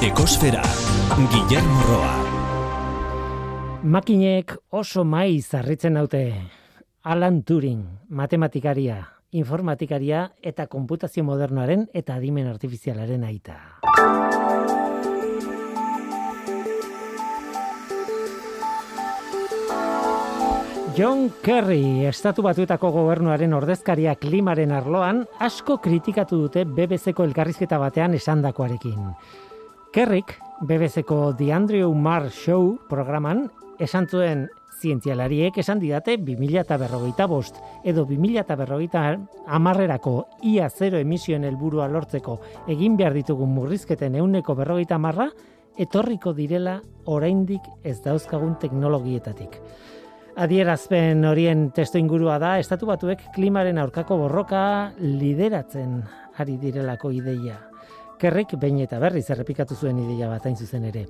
Ekosfera, Guillermo Roa. Makinek oso mai zarritzen naute. Alan Turing, matematikaria, informatikaria eta konputazio modernoaren eta adimen artifizialaren aita. John Kerry, estatu batuetako gobernuaren ordezkaria klimaren arloan, asko kritikatu dute BBC-ko elkarrizketa batean esandakoarekin. Kerrik, BBC-ko The Andrew Marr Show programan, esan zuen zientzialariek esan didate 2000 eta berrogeita bost, edo 2000 eta amarrerako ia zero emisioen helburua lortzeko egin behar ditugun murrizketen euneko berrogeita marra, etorriko direla oraindik ez dauzkagun teknologietatik. Adierazpen horien testo ingurua da, estatu batuek klimaren aurkako borroka lideratzen ari direlako ideia. Kerrik behin eta berriz errepikatu zuen ideia bat hain zuzen ere.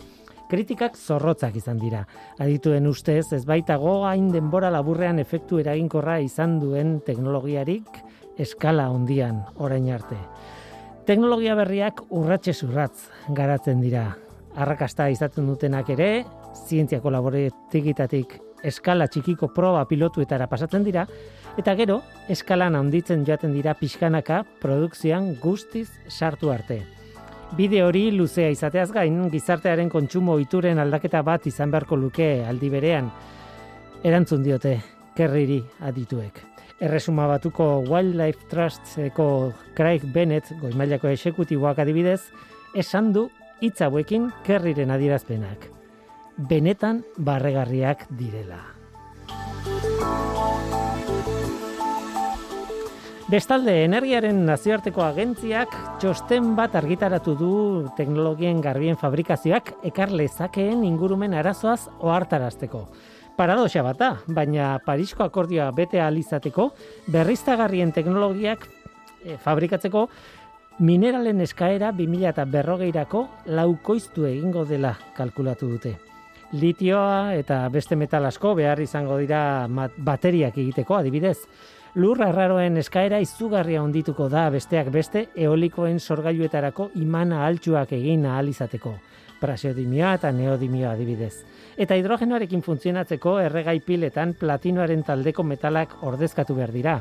Kritikak zorrotzak izan dira. Adituen ustez, ez baitago hain denbora laburrean efektu eraginkorra izan duen teknologiarik eskala hondian orain arte. Teknologia berriak urratxe zurratz garatzen dira. Arrakasta izaten dutenak ere, zientziako laboretikitatik eskala txikiko proba pilotuetara pasatzen dira, eta gero, eskalan handitzen joaten dira pixkanaka produkzioan guztiz sartu arte. Bide hori luzea izateaz gain, gizartearen kontsumo ituren aldaketa bat izan beharko luke aldi berean. Erantzun diote, kerriri adituek. Erresuma batuko Wildlife Trusteko Craig Bennett, goimailako esekutiboak adibidez, esan du hitz hauekin kerriren adierazpenak. Benetan barregarriak direla. Bestalde, energiaren nazioarteko agentziak txosten bat argitaratu du teknologien garbien fabrikazioak ekar lezakeen ingurumen arazoaz ohartarazteko. Paradoxa bat baina Parisko akordioa bete alizateko berriztagarrien teknologiak e, fabrikatzeko mineralen eskaera 2000 eta berrogeirako laukoiztu egingo dela kalkulatu dute. Litioa eta beste metal asko behar izango dira bateriak egiteko adibidez. Lur arraroen eskaera izugarria ondituko da besteak beste eolikoen sorgailuetarako imana altxuak egin ahal izateko. Praseodimioa eta neodimioa adibidez. Eta hidrogenoarekin funtzionatzeko erregai piletan platinoaren taldeko metalak ordezkatu behar dira.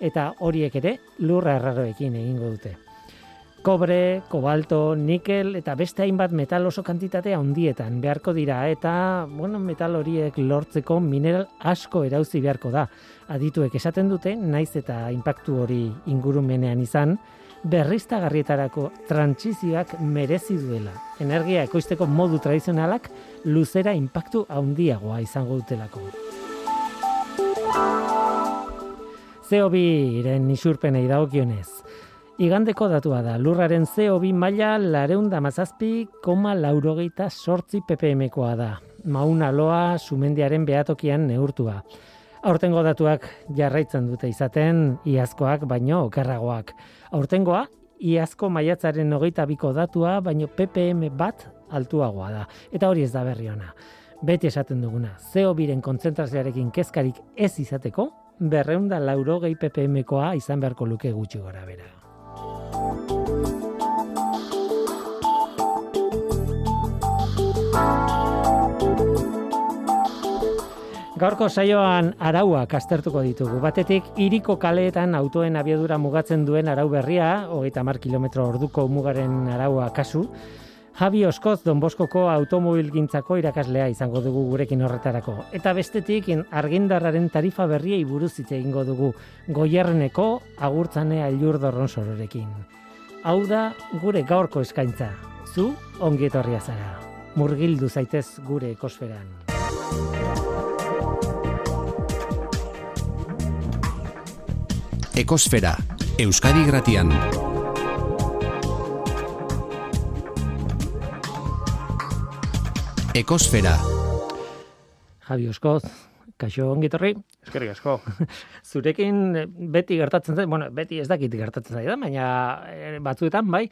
Eta horiek ere lur arraroekin egingo dute kobre, kobalto, nikel eta beste hainbat metal oso kantitatea handietan beharko dira eta bueno, metal horiek lortzeko mineral asko erauzi beharko da. Adituek esaten dute, naiz eta inpaktu hori ingurumenean izan, berriztagarrietarako trantsizioak merezi duela. Energia ekoizteko modu tradizionalak luzera inpaktu handiagoa izango dutelako. CO2-ren isurpenei dagokionez, Igandeko datua da, lurraren CO2 maila lareunda mazazpi, koma laurogeita sortzi ppmkoa da. Mauna loa sumendiaren behatokian neurtua. Aurtengo datuak jarraitzen dute izaten, iazkoak baino okerragoak. Aurtengoa, iazko maiatzaren hogeita biko datua, baino ppm bat altuagoa da. Eta hori ez da berri ona. Beti esaten duguna, CO2-ren kontzentrazioarekin kezkarik ez izateko, berreunda laurogei ppmkoa izan beharko luke gutxi gora bera. Gaurko saioan arauak aztertuko ditugu. Batetik, iriko kaleetan autoen abiadura mugatzen duen arau berria, hogeita mar kilometro orduko mugaren araua kasu, Javi Oskoz Don Boskoko automobil gintzako irakaslea izango dugu gurekin horretarako. Eta bestetik, argindarraren tarifa berriei buruz hitz egingo dugu goierreneko agurtzanea ilur dorron sororekin. Hau da gure gaurko eskaintza. Zu ongi etorria zara. Murgildu zaitez gure ekosferan. Ekosfera, Euskadi Gratian. Ekosfera. Javi Oskoz, kaixo ongi etorri. Eskerrik asko. Zurekin eh, beti gertatzen zait, bueno, beti ez dakit gertatzen zait, baina e, batzuetan bai,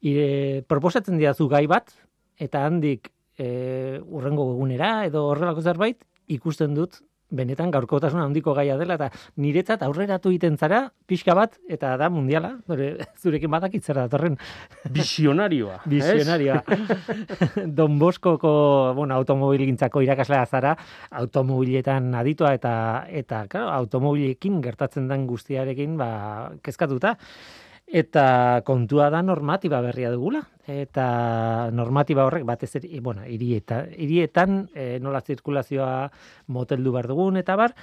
ire, proposatzen diazu gai bat, eta handik e, urrengo egunera edo horrelako zerbait, ikusten dut benetan gaurkotasun handiko gaia dela eta niretzat aurreratu egiten zara pixka bat eta da mundiala, zure, zurekin badakitzera datorren. Visionarioa. Visionarioa. Don Boskoko, bueno, automobilgintzako irakaslea zara, automobiletan aditua eta eta claro, automobilekin gertatzen den guztiarekin ba kezkatuta. Eta kontua da normatiba berria dugula. Eta normatiba horrek batez ere, bueno, irieta, irietan e, nola zirkulazioa moteldu behar dugun, eta bar,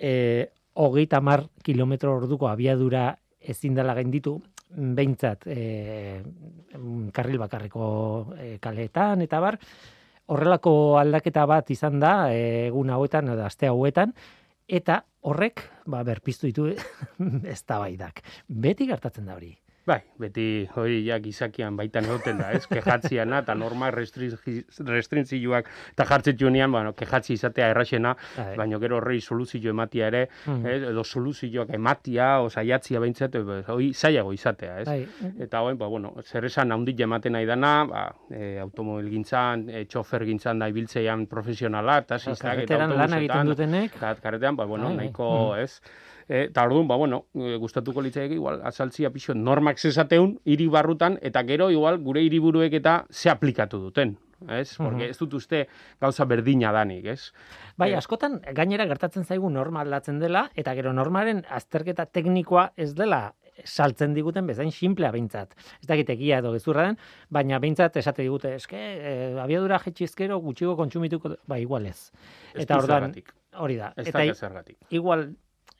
e, hogeita mar kilometro orduko abiadura ezin dela gainditu, behintzat e, karril bakarreko e, kaleetan, eta bar, horrelako aldaketa bat izan da egun hauetan, edo aste hauetan, eta horrek ba berpiztu ditu eztabaidak. Beti gertatzen da hori. Bai, beti hori ja gizakian baitan egoten da, ez? Kejatziana eta norma restrintzioak eta jartzen junean, bueno, kejatzi izatea erraxena, bai. baina gero horrei soluzio ematia ere, mm. edo soluzioak ematia, o saiatzia behintzat, hori zaiago izatea, ez? Bai. Eta hori, ba, bueno, zer esan handik ematen nahi dana, ba, e, automobil gintzan, e, txofer gintzan da ibiltzeian profesionala, eta ziztak, eta autobusetan, eta karetean, ba, bueno, bai. nahiko, mm. ez? Eta orduan, ba, bueno, e, gustatuko litzaik igual, azaltzia pixo, normak zezateun, hiri barrutan, eta gero, igual, gure hiriburuek eta ze aplikatu duten. Ez? Porque ez dut uste gauza berdina danik, ez? Bai, eh, askotan, gainera gertatzen zaigu norma aldatzen dela, eta gero normaren azterketa teknikoa ez dela saltzen diguten bezain simplea behintzat. Ez dakit egia edo gezurra den, baina behintzat esate digute, eske, e, abiadura jetxizkero gutxiko kontsumituko, ba, igual ez. Eta ordan, hori da. eta igual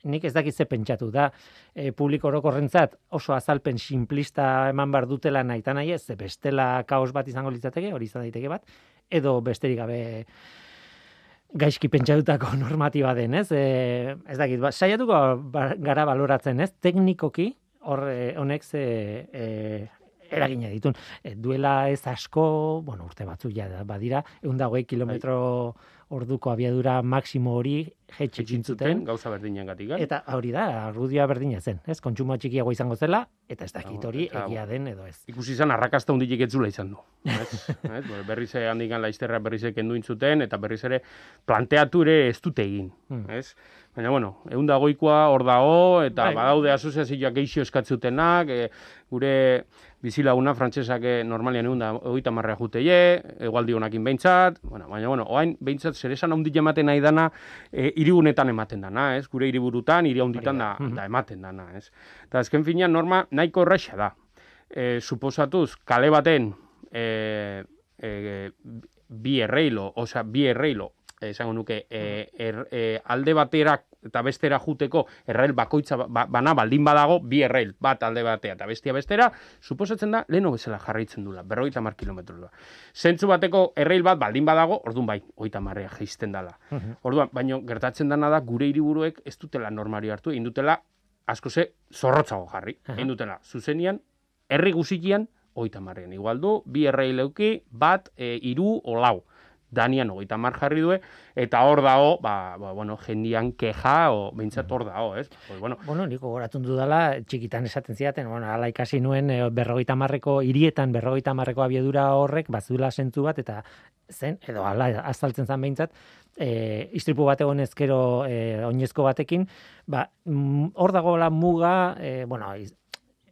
nik ez dakit ze pentsatu da e, publiko orokorrentzat oso azalpen simplista eman bar dutela nahi ta nahi ez ze bestela kaos bat izango litzateke hori izan daiteke bat edo besterik gabe gaizki pentsatutako normatiba den, ez? E, ez dakit, ba, saiatuko ba, gara baloratzen, ez? Teknikoki hor e, honek ze e, eragina ditun. E, duela ez asko, bueno, urte batzu ja badira, 120 kilometro bai orduko abiadura maksimo hori jetxe gintzuten. Gauza berdinen gatik. Eta hori da, arrudia berdina zen. Ez, kontsumo txikiago izango zela, eta ez dakit hori egia den edo ez. Ikusi izan, arrakasta hundik etzula izan du. ez, ez, berriz handikan laizterra berriz kendu intzuten, eta berriz ere planteatu ere ez dute egin. Hmm. Ez? Baina, bueno, egun dagoikoa hor dago, eta bai. badaude asoziazioak geixio eskatzutenak, e, gure bizilaguna frantsesak eh, normalian egun da oita marrea juteie, egualdi honakin behintzat, bueno, baina, bueno, oain behintzat zer esan handi ematen nahi dana, e, irigunetan ematen dana, ez? Gure iriburutan, iri handitan da, da ematen dana, ez? Eta azken finean, norma nahiko horreixa da. E, suposatuz, kale baten, e, e, bi erreilo, osea, bi erreilo, esango nuke, e, er, e, alde baterak eta bestera juteko errail bakoitza ba, ba, bana baldin badago bi errail bat alde batea eta bestia bestera suposatzen da leno bezala jarraitzen dula 50 kilometro da. Zentzu bateko errail bat baldin badago ordun bai 30 marrea jaisten dala. Orduan baino gertatzen dana da gure hiriburuek ez dutela normari hartu egin dutela asko ze zorrotzago jarri. Egin dutela zuzenian herri guzikian 30 marrean igual du bi errail euki bat e, iru o lau. Danian hogeita mar jarri due, eta hor dago, ba, ba, bueno, jendian keja, o bintzat hor dago, ez? Pues, bueno, bueno niko goratun dudala, txikitan esaten ziaten, bueno, ala ikasi nuen, e, berrogeita marreko, hirietan berrogeita marreko abiedura horrek, bazula sentu bat, eta zen, edo ala, azaltzen zen behintzat, e, istripu bat egon ezkero e, oinezko batekin, ba, mm, hor dago la muga, e, bueno,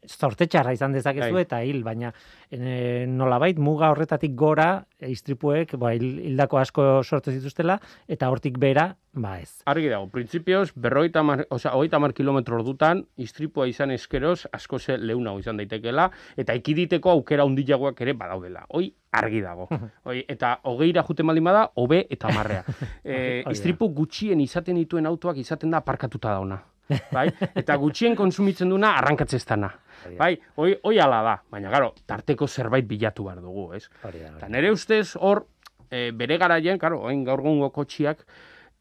zortetxarra izan dezakezu bai. eta hil, baina e, nolabait muga horretatik gora e, istripuek ba, hildako asko sortu zituztela eta hortik bera ba ez. Argi dago, printzipioz, berroita mar, oza, oita mar kilometro ordutan, istripua izan eskeroz, asko ze leuna izan daitekela, eta ikiditeko aukera undilagoak ere badaudela. Hoi, argi dago. Hoi, eta hogeira jute maldin bada, hobe eta marrea. e, istripu gutxien izaten dituen autoak izaten da aparkatuta dauna. Bai? Eta gutxien konsumitzen duna arrankatzestana. Bai, hoi, hoi ala da, baina garo, tarteko zerbait bilatu behar dugu, ez? Eta nere ustez hor, e, bere garaien, karo, hain gaur gongo kotxiak,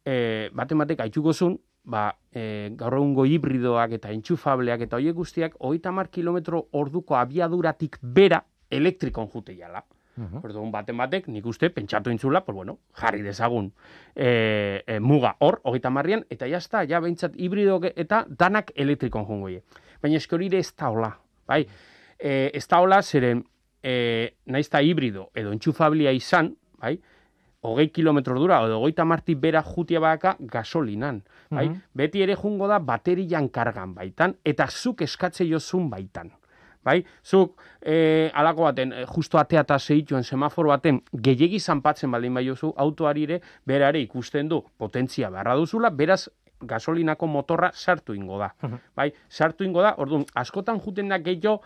e, bate batek aituko zun, ba, e, gaur egungo hibridoak eta entxufableak eta hoiek guztiak, hoi tamar kilometro orduko abiaduratik bera elektrikon jute jala. Uh -huh. baten batek, nik uste, pentsatu intzula, pues bueno, jarri dezagun e, e, muga hor, hogeita marrian, eta jazta, ja behintzat hibrido eta danak elektrikon jongo Baina eski hori ez da hola, bai? E, ez da hola, zeren, e, naizta hibrido edo entxufablia izan, bai? hogei kilometro dura, edo hogeita marti bera jutia baka gasolinan. Bai? Mhm. Beti ere jungo da baterian kargan baitan, eta zuk eskatze jozun baitan. Bai? Zuk e, alako baten, e, justo atea eta zehituen semaforo baten, gehiegi zanpatzen baldin bai jozu, autoari ere, berare ikusten du, potentzia beharra duzula, beraz, gasolinako motorra sartu ingo da. Bai, sartu ingo da, orduan, askotan juten da gehiago,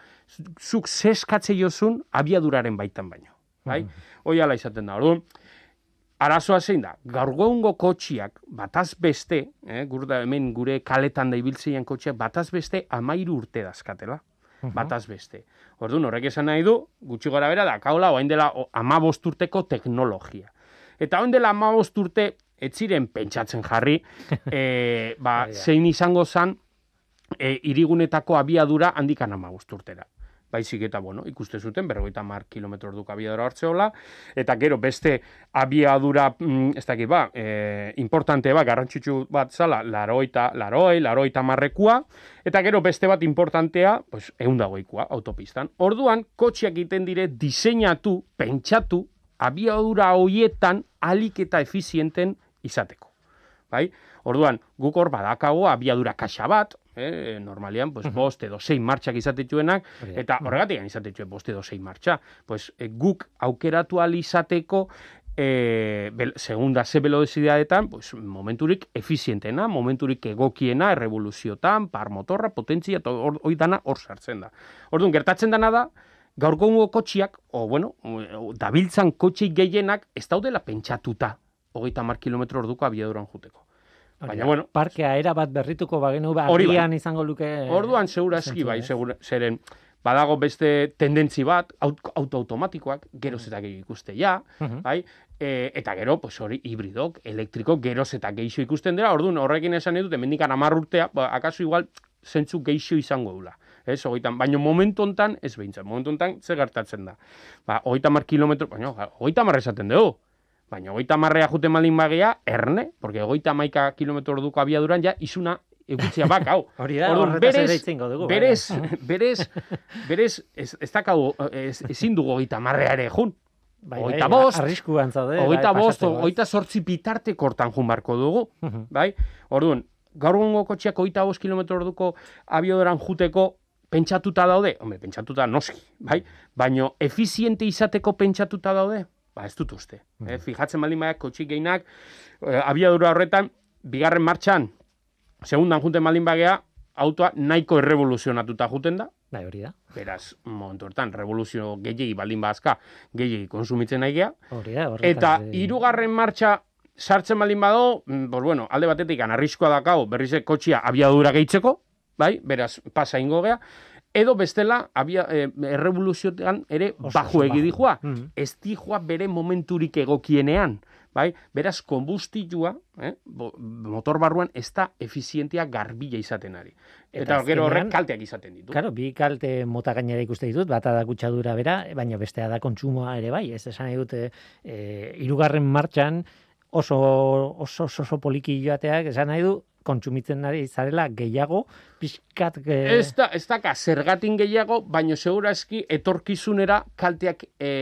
zuk zeskatze jozun abiaduraren baitan baino. Bai? Hoi ala izaten da. Orduan, arazoa zein da, gaur kotxiak, bataz beste, eh, gur da hemen gure kaletan da ibiltzeien kotxiak, bataz beste amairu urte dazkatela. Bataz beste. Orduan, horrek esan nahi du, gutxi gora bera, da, kaula, oain dela amabost urteko teknologia. Eta oain dela amabost urte, ez ziren pentsatzen jarri, e, ba, zein izango zan, e, irigunetako abiadura handikan amabost urtera. Baizik eta, bueno, ikuste zuten, berrogeita mar kilometro duk abiadura hartzeola, eta gero beste abiadura, mm, ez dakit ba, e, importante ba, garrantzitsu bat zala, laroita, laroi, laroita marrekua, eta gero beste bat importantea, pues, eundagoikoa, autopistan. Orduan, kotxiak egiten dire diseinatu, pentsatu, abiadura hoietan alik eta efizienten izateko. Bai? Orduan, guk hor badakago abiadura kaxa bat, eh, normalian, pues, bost edo sei martxak izatetuenak, Hori eta horregatik izatetue bost edo sei martxa. Pues, eh, guk aukeratu ahal izateko, e, bel, segunda ze velozidadetan, pues, momenturik efizientena, momenturik egokiena, errevoluziotan, par motorra, potentzia, eta hor, hoi dana hor sartzen da. Orduan, gertatzen dana da, gaurko kotxiak, o bueno, dabiltzan kotxei gehienak, ez daudela pentsatuta, hogeita mar kilometro orduko abiaduran juteko. Baina, bueno, Parkea era bat berrituko bagenu, ba, Hori bai. agian izango luke... Orduan segurazki bai, segura, zeren badago beste tendentzi bat, aut- auto automatikoak, geroz eta gehiago ikuste ja, Mhm. bai? E, eta gero, pues hori hibridok, elektriko, geroz eta gehiago ikusten dira, orduan horrekin esan dut, hemendikan hamar urtea, ba, akaso igual zentzu gehiago izango dula. Ez, hogeitan, baina momentu hontan, ez behintzen, momentu hontan, ze gertatzen da. Ba, hogeita mar kilometro, baina, hogeita mar esaten dugu. Baina hogeita marrea juten malin bagea, erne, porque hogeita maika kilometro orduko abiaduran, ja, izuna egutzia bak, hau. Hori da, Orduan, berez- dugu. Berez, berez, berez, ez, ez dakau, ez, ezin dugu hogeita marrea ere jun. Bai, hogeita bai, bost, arriskuan zaude. Hogeita bai, bost, hogeita sortzi bitarte kortan jun barko dugu, Mhm. bai? Orduan, gaur egungo kotxeak hogeita bost kilometro orduko abiodoran juteko pentsatuta daude? Hombre, pentsatuta noski, bai? Baino, efiziente izateko pentsatuta daude? Ba, ez dut uste. Eh? Fijatzen baldin baiak kotxik gehienak, eh, abiadura horretan, bigarren martxan, segundan juten baldin bagea, autoa nahiko errevoluzionatuta juten da, Bai, hori da. beraz, momentu hortan, revoluzio gehiagi baldin bazka, gehiagi konsumitzen nahi gea, Hori da, horretaz. Eta hirugarren martxa sartzen baldin bado, mm, pues bueno, alde batetik arriskoa dakau berrize kotxia abiadura gehitzeko, bai, beraz pasa ingo gea, edo bestela abia, e, errevoluzioetan ere Oso, baju oso egi bajo. dijua. Mhm. Ez dijua bere momenturik egokienean, bai? Beraz, konbustilua, eh, motor barruan ez da efizientia garbila izaten ari. Eta, Eta gero horrek kalteak izaten ditu. Claro, bi kalte mota gainera ikuste ditut, bata da kutsadura bera, baina bestea da kontsumoa ere bai, ez esan nahi dute e, irugarren martxan oso oso oso, oso poliki joateak esan nahi du kontsumitzen ari zarela gehiago pixkat e, Ez da, ez daka zergatin gehiago, baino segurazki etorkizunera kalteak e,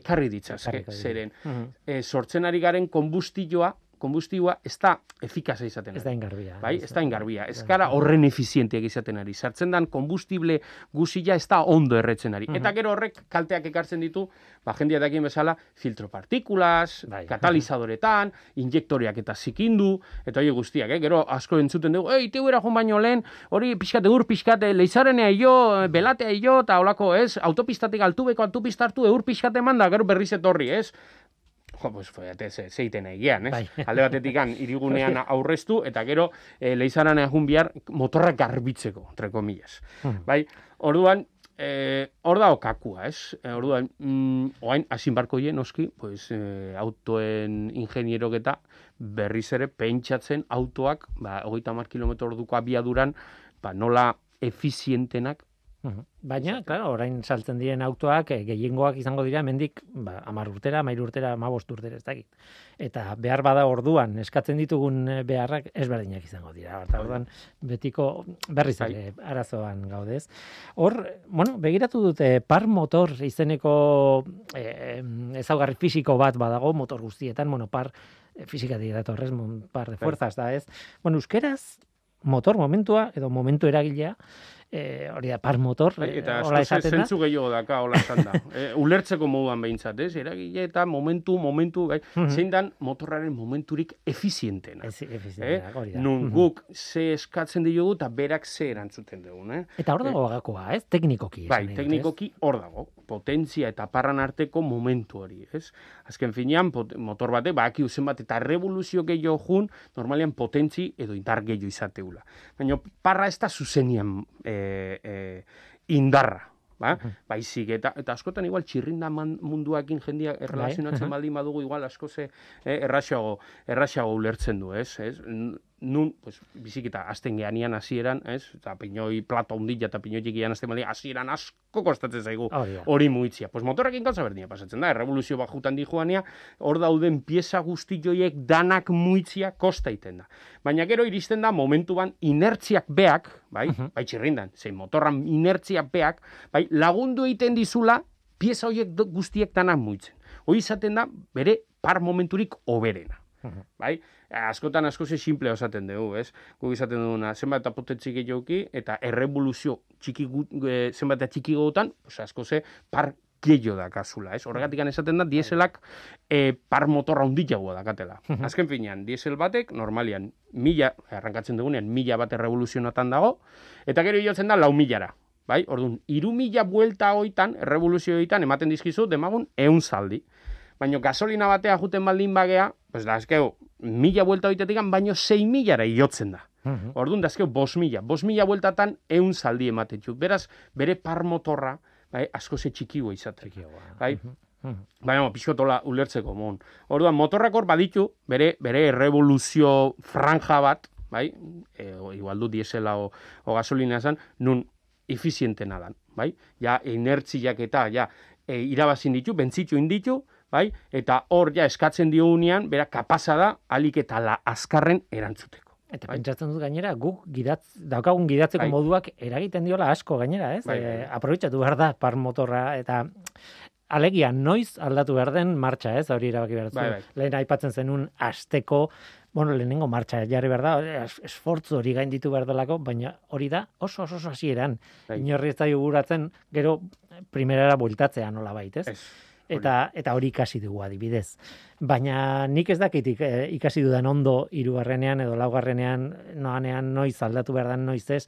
ekarri ditzazke, zeren. Mhm. E, sortzen ari garen konbustioa, konbustioa ez da efikaza izaten ez da ingarbia. Bai, ez da ingarbia. Ez gara horren efizienteak izaten ari. Sartzen dan konbustible guzia ez da ondo erretzen ari. Eta gero horrek kalteak ekartzen ditu, ba, jendia dakien bezala, filtro partikulas, Bai. katalizadoretan, injektoreak eta zikindu, eta hori guztiak, eh? gero asko entzuten dugu, ei, teu joan baino lehen, hori pixkate ur, pixkate, leizarenea jo, belatea jo, eta holako, ez, autopistatik altubeko autopista hartu, eur pixkate eman da, gero berriz etorri, ez? Jo, pues, zeiten egian, ez? Bai. Alde batetik irigunean aurreztu, eta gero e, leizaran egun bihar motorra garbitzeko, entre comillas. Hmm. Bai, orduan, e, hor da okakua, ez? Orduan, mm, oain, hasin barko hien, noski, pues, e, autoen ingenierok eta berriz ere pentsatzen autoak, ba, hogeita mar kilometro orduko abiaduran, ba, nola efizientenak. Baina, claro, orain saltzen diren autoak eh, gehiengoak izango dira hemendik ba 10 urtera, 13 urtera, 15 urtera, ez dakit. Eta behar bada orduan eskatzen ditugun eh, beharrak ezberdinak izango dira. Eta orduan betiko berriz Bai. ere arazoan gaudez. Hor, bueno, begiratu dute par motor izeneko eh, ezaugarri fisiko bat badago motor guztietan, bueno, par eh, fisika dira mon- par de Bai. fuerzas da, ez? Bueno, euskeraz motor momentua edo momentu eragilea eh, hori da par motor, eh, eta hola esaten da. zentzu gehiago daka, hola esan da. e, ulertzeko moduan behintzat, ez? Eragile eta momentu, momentu, bai, Mhm. zein dan motorraren momenturik efizientena. Ez, Eh? efizienteak, hori da. Nun Mhm. guk ze eskatzen diogu eta berak ze erantzuten dugu, eh? Eta hor dago gakoa, ez? Teknikoki. Bai, teknikoki hor dago, potentzia eta parran arteko momentu hori, ez? Azken finean, pot- motor batek, baki uzen bat, eta revoluzio gehiago jun, normalian potentzi edo indar gehiago izateula. Baina parra ez da zuzenian e, e, indarra, ba? Baizik, eta, eta askotan igual txirrinda man- munduakin jendia erlazionatzen aha. baldin badugu, igual asko ze eh, erraxago, erraxago ulertzen du, ez? ez? Nun, pues, bizikita, azten geanian hasieran, ez? Eta pinoi plato hundila eta pinoi txikian azten baldin, hasieran asko kostatzen zaigu Hori da. hori muitzia. Pues motorrekin gauza berdina pasatzen da, errevoluzio bat jutan di joania, hor dauden pieza guzti joiek danak muitzia kosta iten da. Baina gero iristen da momentuan inertziak beak, bai, bai txirrindan, zein motorran inertziak beak, bai, lagundu egiten dizula pieza horiek guztiek danak muitzen. Hoi izaten da bere par momenturik oberena. Bai? Askotan asko ze simple osaten dugu, ez? Guk izaten duguna, zenbat eta potentzi gehiagoki, eta errevoluzio txiki e, zenbat txiki gogotan, pues asko ze par gehiago da kasula, ez? Horregatik esaten da, dieselak e, par motorra hundiagoa dakatela. Azken finean, diesel batek, normalian, mila, arrankatzen dugunean, mila bat errevoluzionatan dago, eta gero jotzen da, lau milara. Bai, orduan, iru mila buelta hoitan, errevoluzio hoitan, ematen dizkizu, demagun, eun zaldi. Baina gasolina batea juten baldin bagea, pues da, azkeu, mila buelta hoitetik, baino sei milara iotzen da. Mhm. Orduan, da azkeu, bos mila. Bos mila bueltatan eun zaldi ematen dut. Beraz, bere par motorra, bai, asko ze txikiua. Txikiagoa. Bai, Mhm. Baina, pixkotola ulertzeko mon. Orduan, motorrak hor baditu, bere, bere revoluzio franja bat, bai, e, o, igual du diesela o, o gasolina esan, nun efizientena dan, bai? Ja, inertziak eta, ja, e, irabazin ditu, bentzitu inditu, bai? Eta hor, ja, eskatzen diogunean, bera, kapasa da, alik eta la azkarren erantzuteko. Eta Bai. pentsatzen dut gainera, guk gidatz, daukagun gidatzeko Bai. moduak eragiten diola asko gainera, ez? Bai, bai, bai. aprobetxatu behar da par motorra eta alegia noiz aldatu behar den martxa, ez? Hori erabaki behar Bai, bai. Lehen aipatzen zenun asteko bueno, lehenengo martxa jarri behar da, es- esfortzu hori gainditu behar delako, baina hori da oso oso oso hasieran. Bai. Inorri ez zaio guratzen gero primerara bueltatzea nola bait, ez? Ez. Eta, eta hori ikasi dugu adibidez. Baina nik ez dakit eh, ikasi dudan ondo hirugarrenean edo laugarrenean noanean noiz aldatu behar den noiz ez,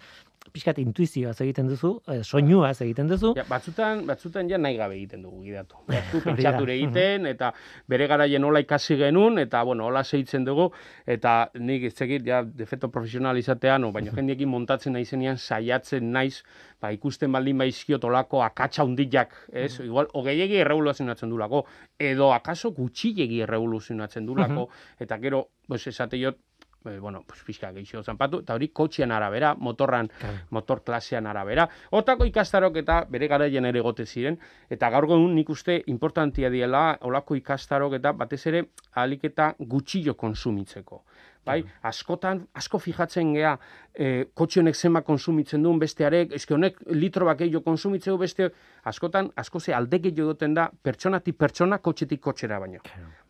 pixkat intuizioaz egiten duzu, eh, soinuaz egiten duzu, Ja, batzutan, batzutan ja nahi gabe egiten dugu gidatu. Batzu pentsature egiten, eta bere garaien nola ikasi genuen, eta, bueno, hola segitzen dugu, eta nik ez zekit, ja, defeto profesional izatean, no, baina jendiekin montatzen naizenean saiatzen naiz, ba, ikusten baldin baizkiot olako akatsa hundiak, ez? Igual, hogeiegi errevoluzionatzen dulako, edo akaso gutxilegi errevoluzionatzen dulako, eta gero, pues, esate eh, bueno, pues, pixka gehiago zanpatu, eta hori kotxean arabera, motorran, Claro. motor klasean arabera. Otako ikastarok eta bere garaien ere egote ziren, eta gaur egun nik uste importantia diela olako ikastarok eta batez ere alik eta gutxillo konsumitzeko. Bai, askotan, asko fijatzen gea, e, kotxe honek zenba konsumitzen duen bestearek, eske honek litro bat gehiago konsumitzeu beste, askotan, asko ze alde gehiago da, pertsonatik pertsona, kotxetik kotxera baino.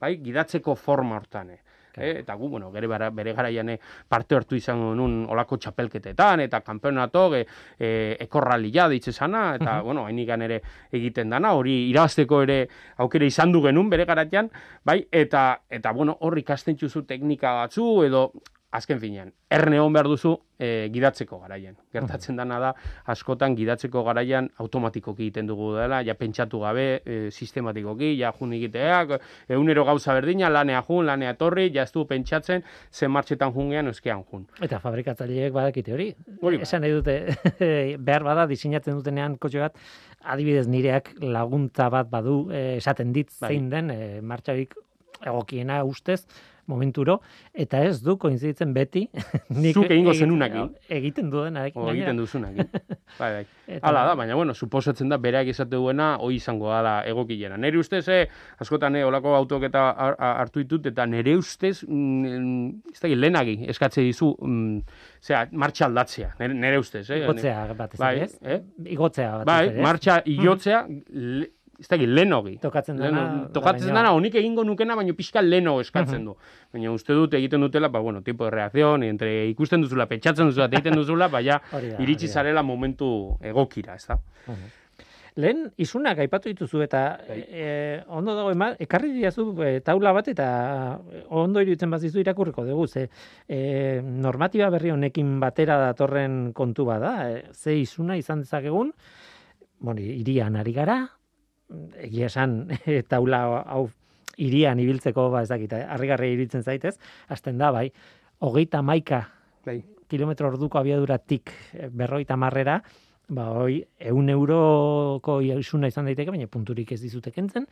Bai, gidatzeko forma hortan. eh. Eh, eta gu, bueno, bara- bere garaian eh, parte hartu izango nun olako txapelketetan, eta kampeonato, e, e, ekorralia deitze sana, eta, bueno, hainikan ere egiten dana, hori irabazteko ere aukera izan du genuen bere garatian, bai, eta, eta bueno, hor ikasten txuzu teknika batzu, edo, azken finean, erne hon behar duzu e, gidatzeko garaian. Gertatzen dana da, askotan gidatzeko garaian automatikoki egiten dugu dela, ja pentsatu gabe, e, sistematikoki, ja jun egiteak, egunero gauza berdina, lanea jun, lanea etorri, ja ez du pentsatzen, zen martxetan jungean, euskean jun. Eta fabrikatzaileek badakite hori. Hori bai. Esan nahi dute, behar bada diseinatzen dutenean kotxe bat, adibidez nireak laguntza bat badu, eh, esaten dit Bai. zein den, eh, martxarik egokiena ustez momenturo eta ez du koinziditzen beti nik Zuk egingo zenunakin. egiten duenarekin O gainera. egiten duzunak. bai, bai. Hala da, baina bueno, suposatzen da bereak esate duena hoi izango dala egokiena. Nere ustez, eh, askotan eh, olako autok eta har- har- hartu ditut, eta nere ustez, mm, ez dakit, lehenagi eskatze dizu, mm, zera, martxa aldatzea, nere, nere ustez, eh? Igotzea batez Bai, ere, ez? eh? Igotzea batez Bai, ez? martxa ilotzea, le, ez dakit, lehenogi. Tokatzen dena, tokatzen dana, honik egingo nukena, baina pixka leno eskatzen du. Baina uste dut egiten dutela, ba, bueno, tipo de reacción, entre ikusten duzula, pentsatzen duzula, egiten duzula, baina iritsi zarela momentu egokira, ez da? Lehen isunak aipatu dituzu eta Bai. e, ondo dago ema, ekarri diazu e, taula bat eta ondo iruditzen bazizu irakurriko dugu ze e, normatiba berri honekin batera datorren kontu bada e, ze isuna izan dezakegun bueno, irian ari gara egia esan taula hau irian ibiltzeko ba ez dakit harrigarria iritzen zaitez hasten da bai hogeita maika Bai. kilometro orduko abiaduratik eh, berrogeita marrera, ba, hoi, eun euroko isuna izan daiteke, baina punturik ez dizute kentzen,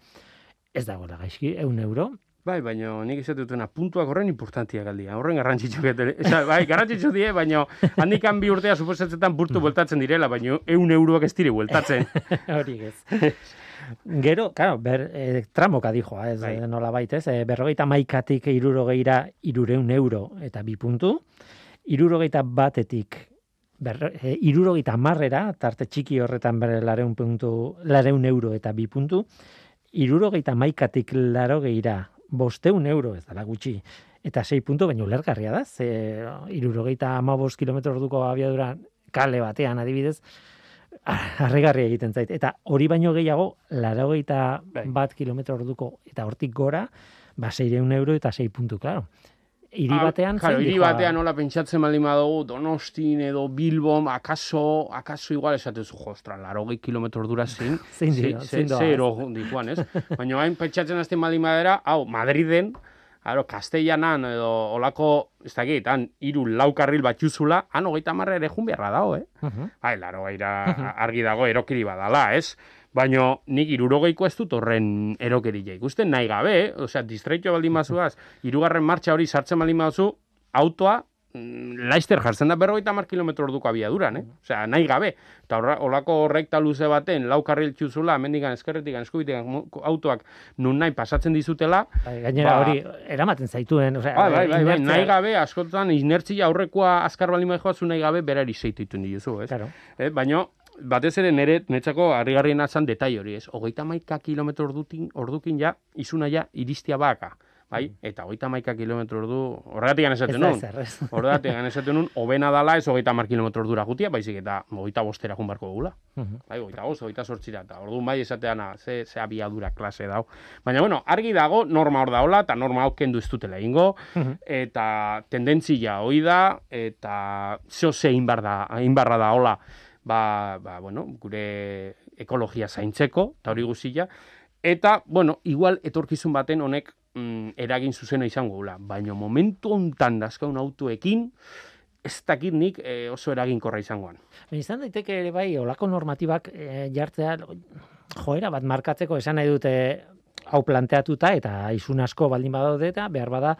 ez dagoela gaizki, eun euro. Bai, baina nik izate dutena, puntuak horren importantia galdia, horren garrantzitsu getele. Eza, bai, garrantzitsu die, baina handikan bi urtea suposatzetan burtu bueltatzen direla, baina eun euroak ez dire bueltatzen. Hori ez. Gero, claro, ber, e, tramoka dijoa, ez Bai. bai. nola baitez, e, berrogeita maikatik irurogeira irureun euro eta bi puntu, irurogeita batetik ber, e, irurogeita marrera, tarte txiki horretan bere lareun, puntu, lareun euro eta bi puntu, irurogeita maikatik larogeira bosteun euro, ez dala gutxi, eta sei puntu, baina ulergarria da, ze irurogeita amabos kilometro orduko abiadura kale batean adibidez, harrigarria egiten zait. Eta hori baino gehiago, larogeita Bai. bat kilometro orduko, eta hortik gora, ba, seireun euro eta sei puntu, claro. Hiri Ah, batean, claro, hiri batean nola pentsatzen baldin badugu, Donostin edo Bilbon, akaso, akaso igual esatezu, jo, ostra, laro gehi kilometro ordura zein, Zein ze- dio, ze- zein doa, ze ez? Baina hain pentsatzen azten baldin badera, hau, Madriden, Aro, Kastellanan edo olako, ez dakit, han, iru lau karril bat juzula, han hogeita marra ere jun beharra dago, eh? Mhm. Bai, laro gaira argi dago erokiri badala, ez? Baina nik irurogeiko ez dut horren erokeria ikusten nahi gabe, eh? osea, distreitio baldin bazuaz, irugarren martxa hori sartzen baldin baduzu, autoa, mm, Laister jartzen da berrogeita mar kilometro orduko abiaduran, eh? Osea, nahi gabe. Eta horra, olako rekta luze baten, lau karril txuzula, mendikan, eskerretik, eskubitik, autoak nun nahi pasatzen dizutela, Bai, gainera Ba- hori eramaten zaituen, osea, Bai, bai, bai, bai, inertzia- nahi gabe, askotan, inertzia aurrekoa azkar baldin badoa, zu nahi gabe, berari zeititu dituzu, ez? Claro. Eh, baina, batez ere nere, netzako harrigarriena zan detai hori, ez? Hogeita maika kilometro ordukin ja, izuna ja, iristia baka. Bai? Eta hogeita maika kilometro ordu, horregatik Mm. Esaten nun. Horregatik esaten nun, hobena dala ez hogeita mar kilometro ordura gutia, baizik eta hogeita bostera jun barko dugula. Mhm. Bai, hogeita bost, hogeita sortzira, eta orduan bai esatean, ah, ze, ze abiadura klase dau. Baina, bueno, argi dago, norma hor daola, eta norma hau kendu ez dutela ingo, Mhm. eta tendentzia hoi da, eta zeo ze inbarra da hola, ba, ba, bueno, gure ekologia zaintzeko, eta hori guzia, eta, bueno, igual etorkizun baten honek mm, eragin zuzena izango gula, baina momentu hontan dazkaun autoekin, ez dakit nik eh, oso eraginkorra izangoan. Izan daiteke ere bai, olako normatibak e, jartzea, joera bat markatzeko esan nahi dute hau planteatuta eta isun asko baldin badaude eta behar bada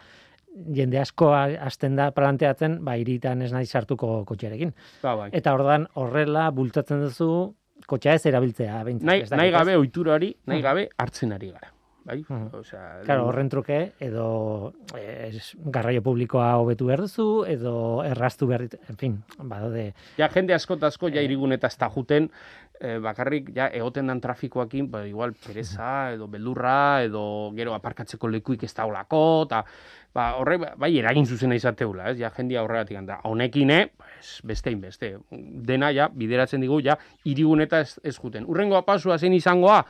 jende asko ha- hasten da planteatzen, ba, iritan ez nahi sartuko kotxearekin. Ba, bai. Eta ordan horrela bultzatzen duzu kotxea ez erabiltzea. Behintzat, nahi, nahi gabe ohitura hori, nahi Mhm. gabe hartzen ari gara. Bai? Mhm. Osea, Claro, horren truke, edo es, garraio publikoa hobetu behar duzu, edo erraztu behar dit, en fin, badaude, Ja, jende asko eta asko ja Eh. iriguneta ez da juten, eh, bakarrik ja egoten dan trafikoakin, ba, igual pereza, edo beldurra, edo gero aparkatzeko lekuik ez daulako, eta ba, horre, bai, eragin zuzena izateula, ez? Ja, jendia horregatik da. Honekin, eh, pues, bestein beste. Dena, ja, bideratzen digu, ja, iriguneta ez, ez juten. Urrengoa pasua zen izangoa,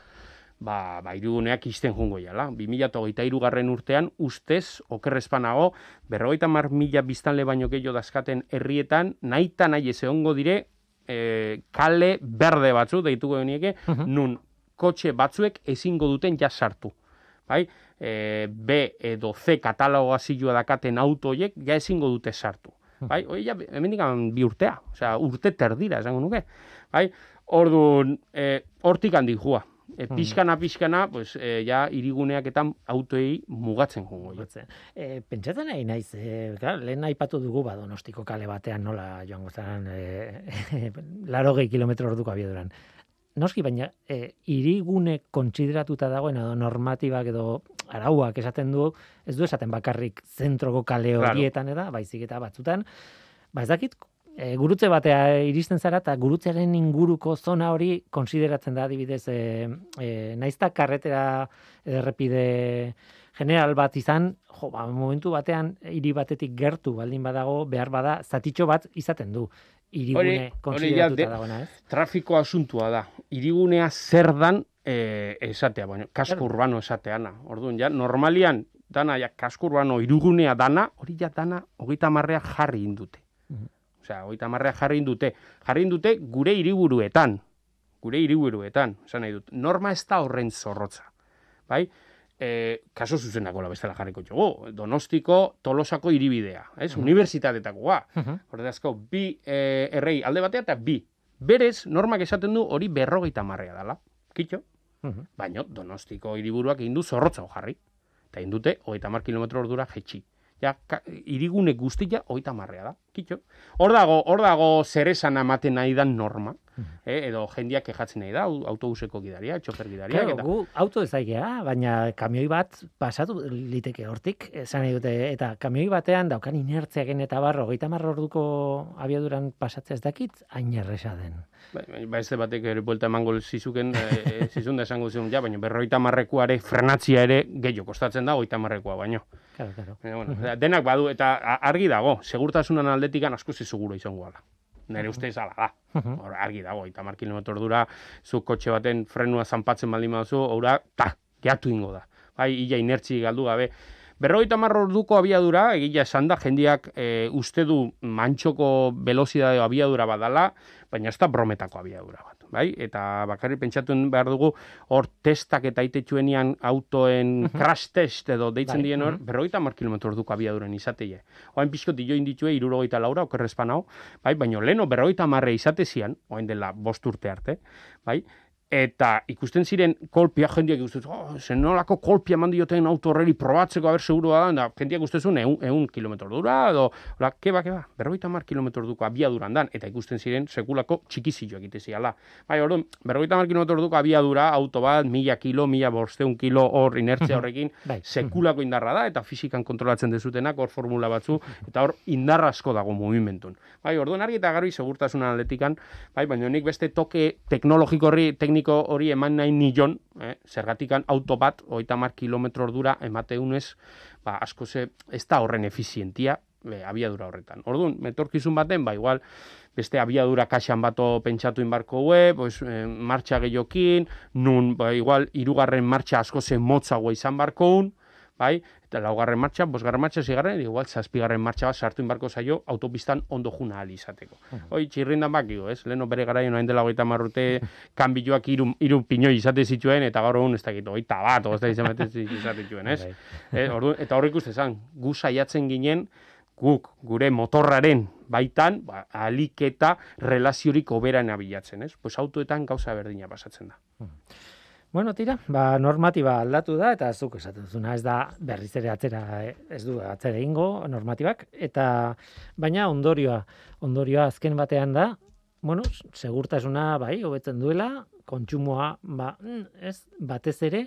ba, ba iriguneak izten jungo jala. 2008 garren urtean, ustez, okerrezpanago, berrogeita mar mila biztanle baino gehiago dazkaten herrietan, nahi eta nahi ez egongo dire, e, kale berde batzu, deituko genieke, Mhm. nun kotxe batzuek ezingo duten ja sartu. Bai? E, B edo C katalogoa zilua dakaten autoiek ja ezingo dute sartu. Bai? Hoi ja, hemendik bi urtea, osea, urte terdira, esango nuke. Bai? Orduan, e, hortik handi joa. E, pixkana, pixkana, pues, e, ja, iriguneaketan autoei mugatzen jongo. jo. Batzen. E, pentsatzen nahi naiz, e, klar, lehen aipatu dugu ba Donostiko kale batean nola joango zaren e, laro gehi kilometro orduko abiaduran. Noski, baina e, irigune kontsideratuta dagoen edo normatibak edo arauak esaten du, ez du esaten bakarrik zentroko kale Claro. horietan eda, baizik eta batzutan, ba ez dakit, e, gurutze batea iristen zara eta gurutzearen inguruko zona hori konsideratzen da adibidez e, e, naizta karretera errepide general bat izan, jo, ba, momentu batean hiri batetik gertu baldin badago, behar bada zatitxo bat izaten du ja konsideratuta de- dagoena, ez? Trafiko asuntua da. Irigunea zer dan e, esatea, baina kasko urbano esateana. Orduan, ja, normalian, dana, ja, kasko urbano irigunea dana, hori ja dana, hogeita marrea jarri indute. Mhm. Osea, hogeita marrea jarri indute. Jarri indute gure hiriburuetan. Gure hiriburuetan, esan nahi dut. Norma ez da horren zorrotza. Bai? E, kaso zuzenako la bestela jarriko jogo. Donostiko, tolosako hiribidea. Ez? Unibertsitateetakoa. Mhm. Ordezko, bi e, errei alde batea eta bi. Berez, normak esaten du hori berrogeita marrea dela. Kitxo? Mhm. Baina Donostiko hiriburuak egin du zorrotza jarri. Eta egin dute, hogeita mar kilometro ordura jetxi. Ja, ka, irigune guztia hogeita marrea da. Kitxo? Hor dago, hor dago zer esan ematen nahi dan norma. Eh, edo jendiak kejatzen nahi da, au- autobuseko gidaria, txofer gidariak. Claro, eta... gu auto ezaigea, baina kamioi bat pasatu liteke hortik, esan nahi dute, eta kamioi batean daukan inertziaken eta barro, geita orduko abiaduran pasatzea ez dakit, hain erresa den. Ba, ba ez batek ere buelta emango zizuken, e, zizun da esango zion, ja, baina berroita marrekoare frenatzia ere gehiago kostatzen da, oita marrekoa baino. Claro, claro. Baina, bueno, denak badu, eta argi dago, segurtasunan aldetikan asko seguro izango ala. Nire ustez ala da. Mhm. Hor, argi dago, eta mar kilometro dura, zu kotxe baten frenua zanpatzen baldin baduzu, ora, ta, geatu ingo da. Bai, ia inertzi galdu gabe. Berrogeita hamar orduko abiadura, egia esan da, jendiak e, uste du mantxoko velozidade abiadura badala, baina ez da brometako abiadura bat. Bai? Eta bakarrik pentsatu behar dugu, hor testak eta itetxuenian autoen crash test edo deitzen Bai, dien hor, mhm. berrogeita hamar kilometro orduko abiaduren izateie. Oain pixko join ditue, irurogeita laura, okerrezpan hau, bai? baina leno berrogeita hamarre izate zian, oain dela bost urte arte, bai? Eta ikusten ziren kolpia jendiak ikusten, oh, zen nolako kolpia eman dioten auto horreri probatzeko haber segurua da, da jendiak ikusten eun, eun kilometro dura, edo, hola, keba, keba, berrogeita mar kilometro duko abiaduran dan, eta ikusten ziren sekulako txikizio egite ziala. Bai, orduan, berrogeita mar kilometro duko abiadura, auto bat, mila kilo, mila borsteun kilo hor inertzia horrekin, Bai. sekulako indarra da, eta fisikan kontrolatzen dezutenak, hor formula batzu, eta hor indarra asko dago movimentun. Bai, orduan argi eta garbi segurtasun atletikan, bai, baina nik beste toke teknologiko horri, tekniko hori eman nahi nilon, eh, zergatikan auto bat, hogeita mar kilometro ordura emateunez, ba, asko ze, ez da horren efizientia, be, abiadura horretan. Orduan, metorkizun baten, ba, igual, beste abiadura kaxan bato pentsatu inbarko hue, pues, eh, martxa gehiokin, nun, ba, igual, irugarren martxa asko zen motzagoa izan barkoun, bai, eta laugarren martxa, bosgarren martxa, zigarren, igual, zazpigarren martxa bat sartu inbarko zaio autopistan ondo juna ahal izateko. Hoi, txirrindan bakio, ez? Leno bere garaion hain dela hogeita marrute, kanbiloak iru, iru pinoi izate zituen, eta gaur egun ez dakit, hogeita bat, o ez da izan izate zituen, ez? Eh, ordu, eta horrik uste zan, gu saiatzen ginen, guk, gure motorraren baitan, ba, alik eta relaziorik oberan abilatzen, ez? Pues autoetan gauza berdina pasatzen da. Bueno, tira, ba, normatiba aldatu da, eta zuk esaten duzuna, ez da berriz ere atzera, ez du atzera ingo normatibak, eta baina ondorioa, ondorioa azken batean da, bueno, segurtasuna bai, hobetzen duela, kontsumoa, ba, mm, ez, batez ere,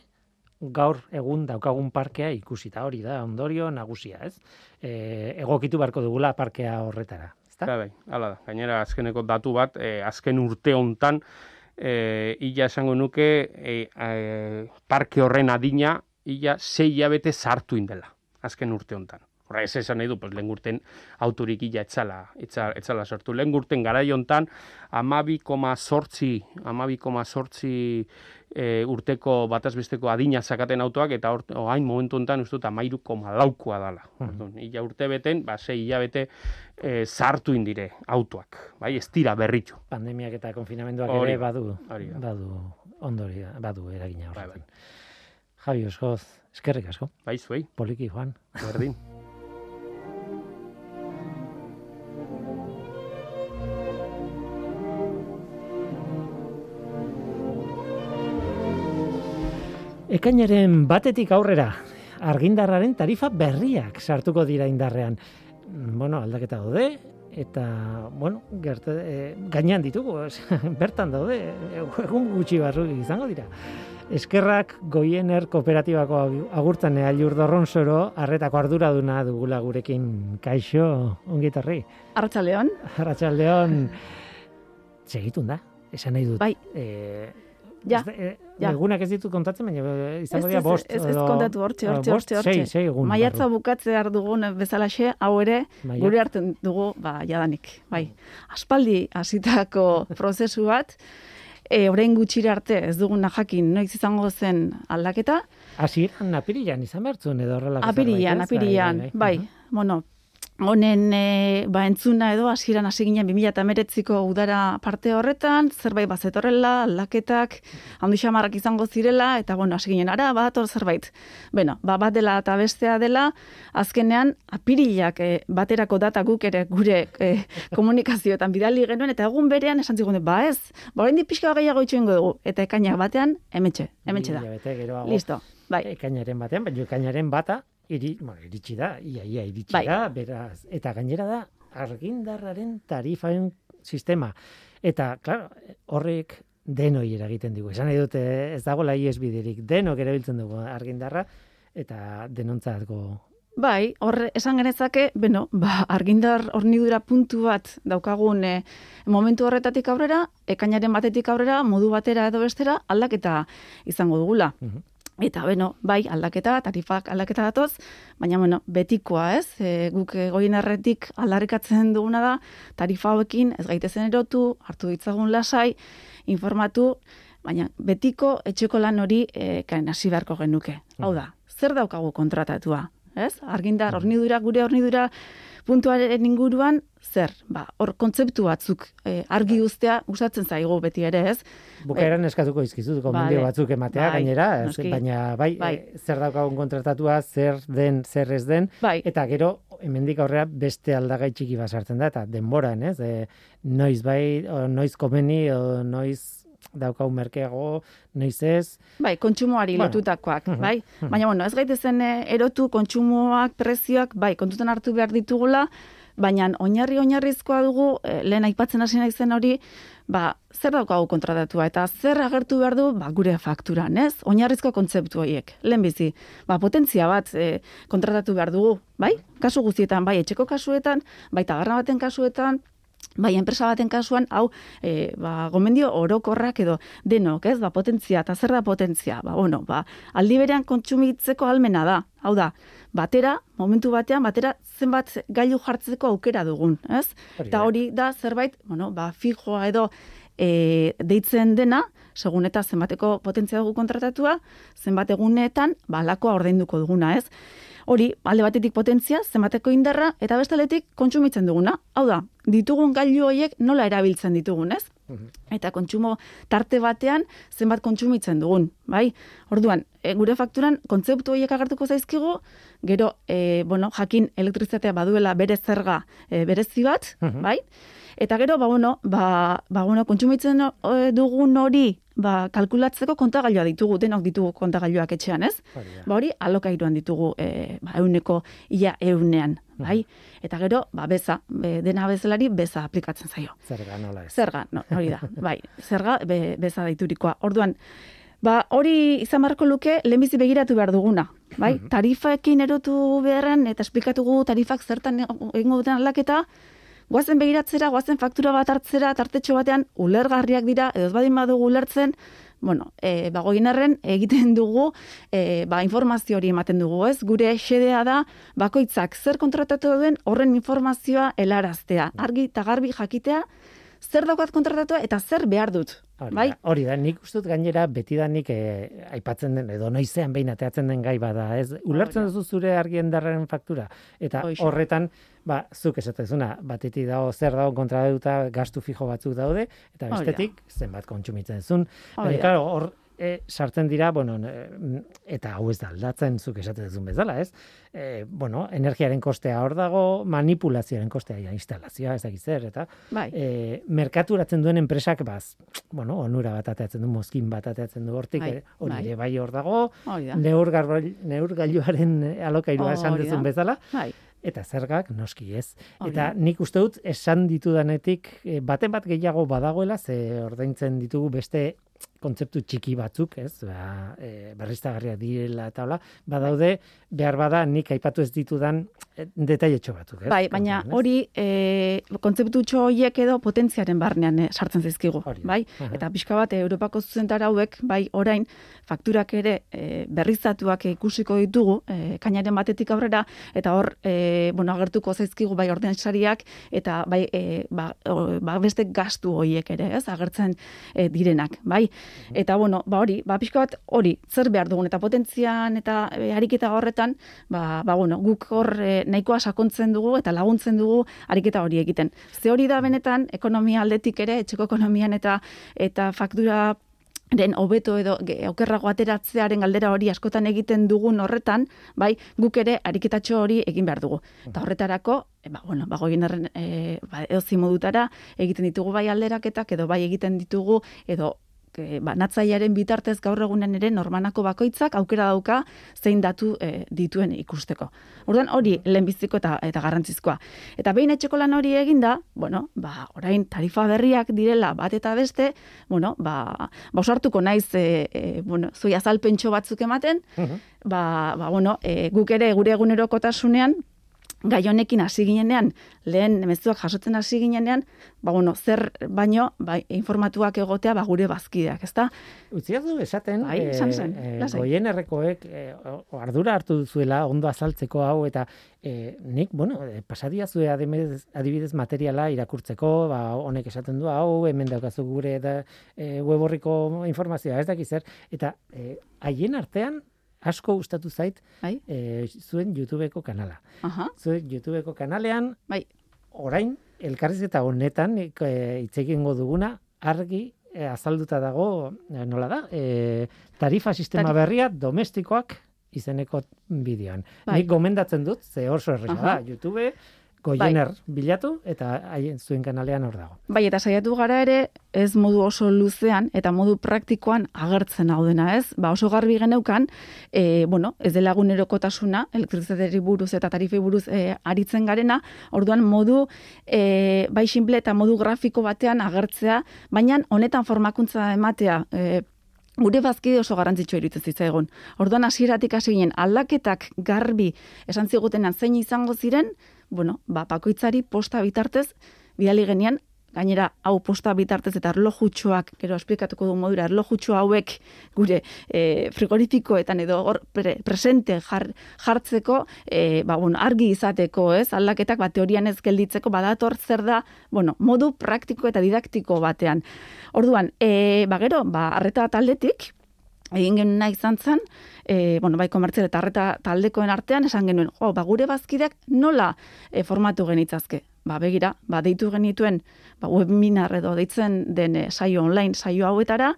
gaur egun daukagun parkea ikusita hori da, ondorio nagusia, ez? E, egokitu beharko dugula parkea horretara, ezta? Bai, bai, hala da. Gainera, azkeneko datu bat, eh, azken urte hontan, eh, illa esango nuke, eh, eh, parke horren adina, illa sei hilabete sartu indela, azken urte hontan. Horra, ez esan nahi du, pues, lehen urten autorik illa etzala, etzala, etzala sortu. Lehen urten gara hontan, amabi koma sortzi, amabi koma sortzi e, urteko batazbesteko adina zakaten autoak, eta hor, oain momentu hontan uste dut amairu koma laukoa dala. Orduan, Illa urte beten, ba, sei hilabete e, sartu indire autoak, bai, ez dira berritxu. Pandemiak eta konfinamenduak Hori ere badu, hori badu ondoria, badu eragina Bai, horretan. Javi Osgoz, eskerrik asko, Bai, zuei, poliki joan. berdin. Ekainaren batetik aurrera, argindarraren tarifa berriak sartuko dira indarrean. Bueno, aldaketa daude, eta, bueno, gerte, e, gainean ditugu, bertan daude, egun gutxi barru izango dira. Eskerrak goiener kooperatibako agu- agurtzen ailur dorronsoro, arretako arduraduna dugula gurekin kaixo, ongitarri. Arratsaldeon. Arratxaldeon, segitun da, esan nahi dut. Bai. E, Ja, e, ja. Egunak ez ditut kontatzen, baina e, izango dira bost. ez, ez edo- kontatu hortxe, hortxe, bost, hortxe, hortxe. Sei, sei egun. Maiatza barru. bukatzear dugun bezalaxe, hau ere, Maiat- gure hartzen dugu, ba, jadanik. Bai, aspaldi hasitako prozesu bat, e, orain gutxira arte ez duguna jakin noiz izango zen aldaketa, Hasieran apirilan izan bertzun edo horrelako apirian, zerbait, ez? apirian, bai, bueno, honen e, ba, entzuna edo hasieran hasi ginen 2008ko udara parte horretan, zerbait bazetorrela, aldaketak, handi xamarrak izango zirela, eta bueno, hasi ginen, ara, badator zerbait. Bueno, ba, bat dela eta bestea dela, azkenean apirilak e, baterako data guk ere gure e, komunikazioetan bidali genuen, eta egun berean esan zigun, ba ez, ba oraindik pixka gehiago itxuengo dugu, eta ekainak batean, hementxe, hementxe da. Listo, bai. Ekainaren batean, baina ekainaren bata, iri, bueno, iritsi da, ia, ia iritsi Bai. da, beraz, eta gainera da, argindarraren tarifaen sistema. Eta, claro, horrek denoi eragiten digu. Esan nahi dute, ez dagoela iesbiderik, denok erabiltzen dugu argindarra, eta denontzatko Bai, hor esan genezake, beno, ba, argindar hornidura puntu bat daukagun e, momentu horretatik aurrera, ekainaren batetik aurrera, modu batera edo bestera, aldaketa izango dugula. Mhm. Eta, beno, bai, aldaketa, tarifak aldaketa datoz, baina, bueno, betikoa, ez? E, guk e, goienarretik aldarrikatzen duguna da, tarifa hauekin ez gaitezen erotu, hartu ditzagun lasai, informatu, baina betiko etxeko lan hori e, kain hasi beharko genuke. Hau da, zer daukagu kontratatua? Ez? Argindar, hornidura, gure hornidura puntuaren inguruan, zer? Ba, hor kontzeptu batzuk e, argi uztea gustatzen zaigu beti ere, ez? Bukaeran eskatuko izkizut, gomendio batzuk ematea, Bai, gainera, noski. baina bai, Bai. eh, zer daukagun kontratatua, zer den, zer ez den, Bai, Eta gero, hemendik aurrera beste aldagai txiki bat sartzen da, eta denboran, ez? E, noiz bai, o, noiz komeni, o, noiz daukau merkeago, noiz ez. bai, kontsumoari Bueno. lotutakoak, Mhm, bai? mhm. Baina, bueno, ez gaitezen e, erotu kontsumoak, prezioak, bai, kontutan hartu behar ditugula, baina oinarri oinarrizkoa dugu, e, lehen aipatzen hasi naizen hori, ba, zer daukagu kontratatua, eta zer agertu behar du, ba, gure fakturan, ez? Oinarrizko kontzeptu horiek, lehen bizi, ba, potentzia bat e, kontratatu behar dugu, bai? Kasu guztietan, bai, etxeko kasuetan, bai, tagarra baten kasuetan, Bai, enpresa baten kasuan, hau, e, ba, gomendio orokorrak edo denok, ez, ba, potentzia, eta zer da potentzia? Ba, bueno, ba, aldi berean kontsumitzeko almena da, hau da, batera, momentu batean, batera zenbat gailu jartzeko aukera dugun, ez? Eta da. hori da zerbait, bueno, ba, fijoa edo e, deitzen dena, segun eta zenbateko potentzia dugu kontratatua, zenbat egunetan, ba, lakoa ordainduko duguna, ez? Hori, alde batetik potentzia, zenbateko indarra, eta bestaletik kontsumitzen duguna. Hau da, ditugun gailu horiek nola erabiltzen ditugun, ez? Mhm. Eta kontsumo tarte batean zenbat kontsumitzen dugun, bai? Orduan, e, gure fakturan kontzeptu horiek agertuko zaizkigu, gero, e, bueno, jakin elektrizitatea baduela bere zerga e, berezi bat, Mhm. bai? Eta gero, ba, bueno, ba, ba, bueno, kontsumitzen e, dugun hori, ba, kalkulatzeko kontagailua ditugu, denok ditugu kontagailuak etxean, ez? Ba hori alokairuan ditugu e, ba, euneko ia eunean, bai? Eta gero, ba, beza, be, dena bezalari beza aplikatzen zaio. Zerga nola ez. Zerga, no, hori da, bai, zerga be, beza deiturikoa. Orduan, ba, hori izan beharko luke lehenbizi begiratu behar duguna, bai? Tarifaekin erotu beharren eta esplikatugu tarifak zertan egingo duten aldaketa, Goazen begiratzera, goazen faktura bat hartzera, tartetxo batean ulergarriak dira, edo ez badin badugu ulertzen, bueno, e, bagoinarren egiten dugu, e, ba, informazio hori ematen dugu, ez? Gure xedea da, bakoitzak zer kontratatu duen horren informazioa helaraztea. Argi eta garbi jakitea, zer daukat kontratatua eta zer behar dut. Hori bai? da, hori da, nik uste dut gainera betidanik eh, aipatzen den, edo noizean behin ateatzen den gai bada, ez? Ulertzen duzu zure argiendarren faktura, eta Hoxe. horretan, ba, zuk esatezuna, batetik dago zer dago kontra gastu fijo batzuk daude, eta bestetik zenbat kontsumitzen zuen. Baina, claro, hor e, sartzen dira, bueno, e, eta hau ez da aldatzen zuk esaten duzun bezala, ez? E, bueno, energiaren kostea hor dago, manipulazioaren kostea ja, instalazioa, ez dakit zer, eta Bai. e, merkaturatzen duen enpresak, baz, bueno, onura bat ateatzen du, mozkin bat ateatzen du hortik, Bai, e, hori bai. ere bai hor dago, neurgailuaren alokairua esan duzun bezala, Bai. eta zergak noski ez. Hori Eta nik uste dut esan ditudanetik eh, baten bat gehiago badagoela ze ordaintzen ditugu beste kontzeptu txiki batzuk, ez? Ba, e, berriztagarriak direla eta hola, badaude behar bada nik aipatu ez ditudan e, detailetxo batzuk, ez? Bai, baina hori e, kontzeptutxo horiek edo potentziaren barnean eh, sartzen zaizkigu, bai? Aha. Eta pixka bat eh, Europako zuzentara hauek, bai, orain fakturak ere e, berriztatuak ikusiko ditugu, e, kainaren batetik aurrera, eta hor, e, bueno, agertuko zaizkigu bai ordainsariak eta bai, e, ba, o, ba, beste gastu horiek ere, ez, agertzen e, direnak, bai? Eta bueno, ba hori, ba pixka bat hori, zer behar dugun eta potentzian eta e, ariketa horretan, ba, ba bueno, guk hor e, nahikoa sakontzen dugu eta laguntzen dugu ariketa hori egiten. Ze hori da benetan ekonomia aldetik ere, etxeko ekonomian eta eta faktura den hobeto edo okerrago ateratzearen galdera hori askotan egiten dugun horretan, bai, guk ere ariketatxo hori egin behar dugu. Eta horretarako, e, ba, bueno, ba, goienarren, e, ba, modutara egiten ditugu bai alderaketak, edo bai egiten ditugu, edo e, banatzailearen bitartez gaur egunen ere normanako bakoitzak aukera dauka zein datu e, dituen ikusteko. Orduan hori lehenbiziko eta eta garrantzizkoa. Eta behin etxeko lan hori eginda, bueno, ba orain tarifa berriak direla bat eta beste, bueno, ba ba osartuko naiz e, e, bueno, zui azalpentxo batzuk ematen, Mhm. ba, ba bueno, e, guk ere gure egunerokotasunean gai honekin hasi ginenean, lehen mezuak jasotzen hasi ginenean, ba, bueno, zer baino, ba, informatuak egotea, ba, gure bazkideak, ezta? Utzi du esaten, Bai, esan zen, lasai. goien errekoek e, o- ardura hartu duzuela ondo azaltzeko hau, eta e, nik, bueno, e, pasadia zue adibidez, adibidez materiala irakurtzeko, ba, honek esaten du hau, hemen daukazu gure da, e, web horriko informazioa, ez dakiz zer, eta e, haien artean asko gustatu zait Bai? e, zuen YouTubeko kanala. Aha, Zuen YouTubeko kanalean, bai, orain, elkarrizketa honetan, ik- e, hitz egingo duguna, argi e, azalduta dago, e, nola da, e, tarifa sistema Tarifa. berria domestikoak izeneko bideoan. Bai. Nik gomendatzen dut, ze oso erresa da, YouTube, goiener bilatu, eta haien zuen kanalean hor dago. Bai, eta saiatu gara ere, ez modu oso luzean eta modu praktikoan agertzen hau dena, ez? Ba, oso garbi geneukan, e, bueno, ez dela egunerokotasuna, elektrizitateari buruz eta tarifei buruz e, aritzen garena, orduan modu e, bai simple eta modu grafiko batean agertzea, baina honetan formakuntza ematea, e, gure bazkide oso garrantzitsua iruditzen zitzaigun. Orduan hasieratik hasi ginen aldaketak garbi esan zigutenan zein izango ziren, bueno, ba bakoitzari posta bitartez bidali genian gainera hau posta bitartez eta erlojutxoak, gero esplikatuko du modura, erlojutxo hauek gure e, frigorifikoetan edo hor pre, presente jar, jartzeko, e, ba, bueno, argi izateko, ez, aldaketak ba, teorian ez gelditzeko, badator zer da, bueno, modu praktiko eta didaktiko batean. Orduan, e, ba, gero, ba, arreta taldetik, egin genuen nahi izan zen, e, bueno, bai komertzial eta arreta taldekoen artean esan genuen, jo, ba, gure bazkideak nola e, formatu genitzazke? Ba, begira, ba, deitu genituen ba, webinar edo deitzen den e, saio online saio hauetara,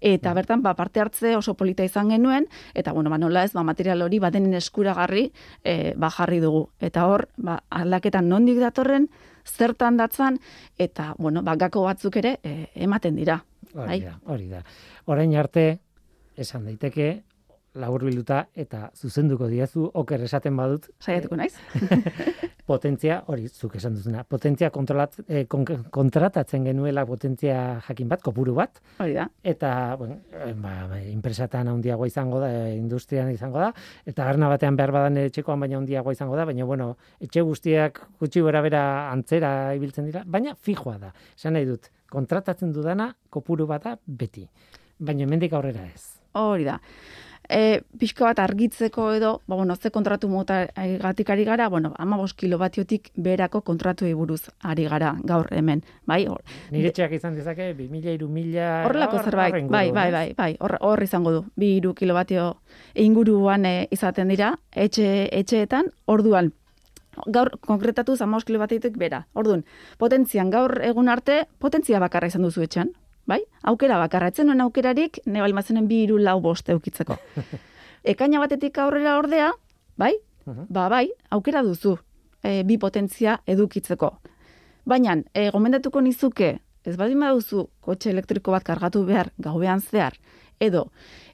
eta bertan ba, parte hartze oso polita izan genuen, eta bueno, ba, nola ez, ba, material hori badenen eskuragarri e, ba, jarri dugu. Eta hor, ba, aldaketan nondik datorren, zertan datzan, eta bueno, ba, gako batzuk ere e, ematen dira. Hori Bai. da, hori da. Orain arte, esan daiteke, laburbilduta eta zuzenduko diazu oker esaten badut Saiatuko naiz? potentzia, hori zuk esan duzuna, potentzia kontrolat, eh, kon- kontratatzen genuela potentzia jakin bat, kopuru bat, Hori da. eta bueno, eh, ba, ba, enpresatan handiagoa izango da, eh, industrian izango da, eta garna batean behar badan etxekoan baina handiagoa izango da, baina bueno, etxe guztiak gutxi gora bera antzera ibiltzen dira, baina fijoa da. Esan nahi dut, kontratatzen dudana kopuru bat da beti. Baina hemendik aurrera ez. Hori da. E, pixko bat argitzeko edo, ba, bueno, ze kontratu mota gatik ari gara, bueno, ama kilobatiotik berako kontratuei buruz ari gara gaur hemen, bai? Hor, Nire etxeak izan dezake, 2000, 3000... Horrelako hor- zerbait, bai, bai, bai, bai, hor, hor izango du, bi iru kilobatio inguruan e, izaten dira, etxe, etxeetan, orduan, gaur konkretatuz 15 kilobatiotik bera. Orduan, potentzian gaur egun arte, potentzia bakarra izan duzu etxan, bai? Aukera bakarra, etzen nuen aukerarik, ne balimazenen bi iru lau bost eukitzeko. Ekaina batetik aurrera ordea, bai? Mhm. Ba, bai, aukera duzu e, bi potentzia edukitzeko. Baina, e, gomendatuko nizuke, ez badin baduzu kotxe elektriko bat kargatu behar gauean zehar, edo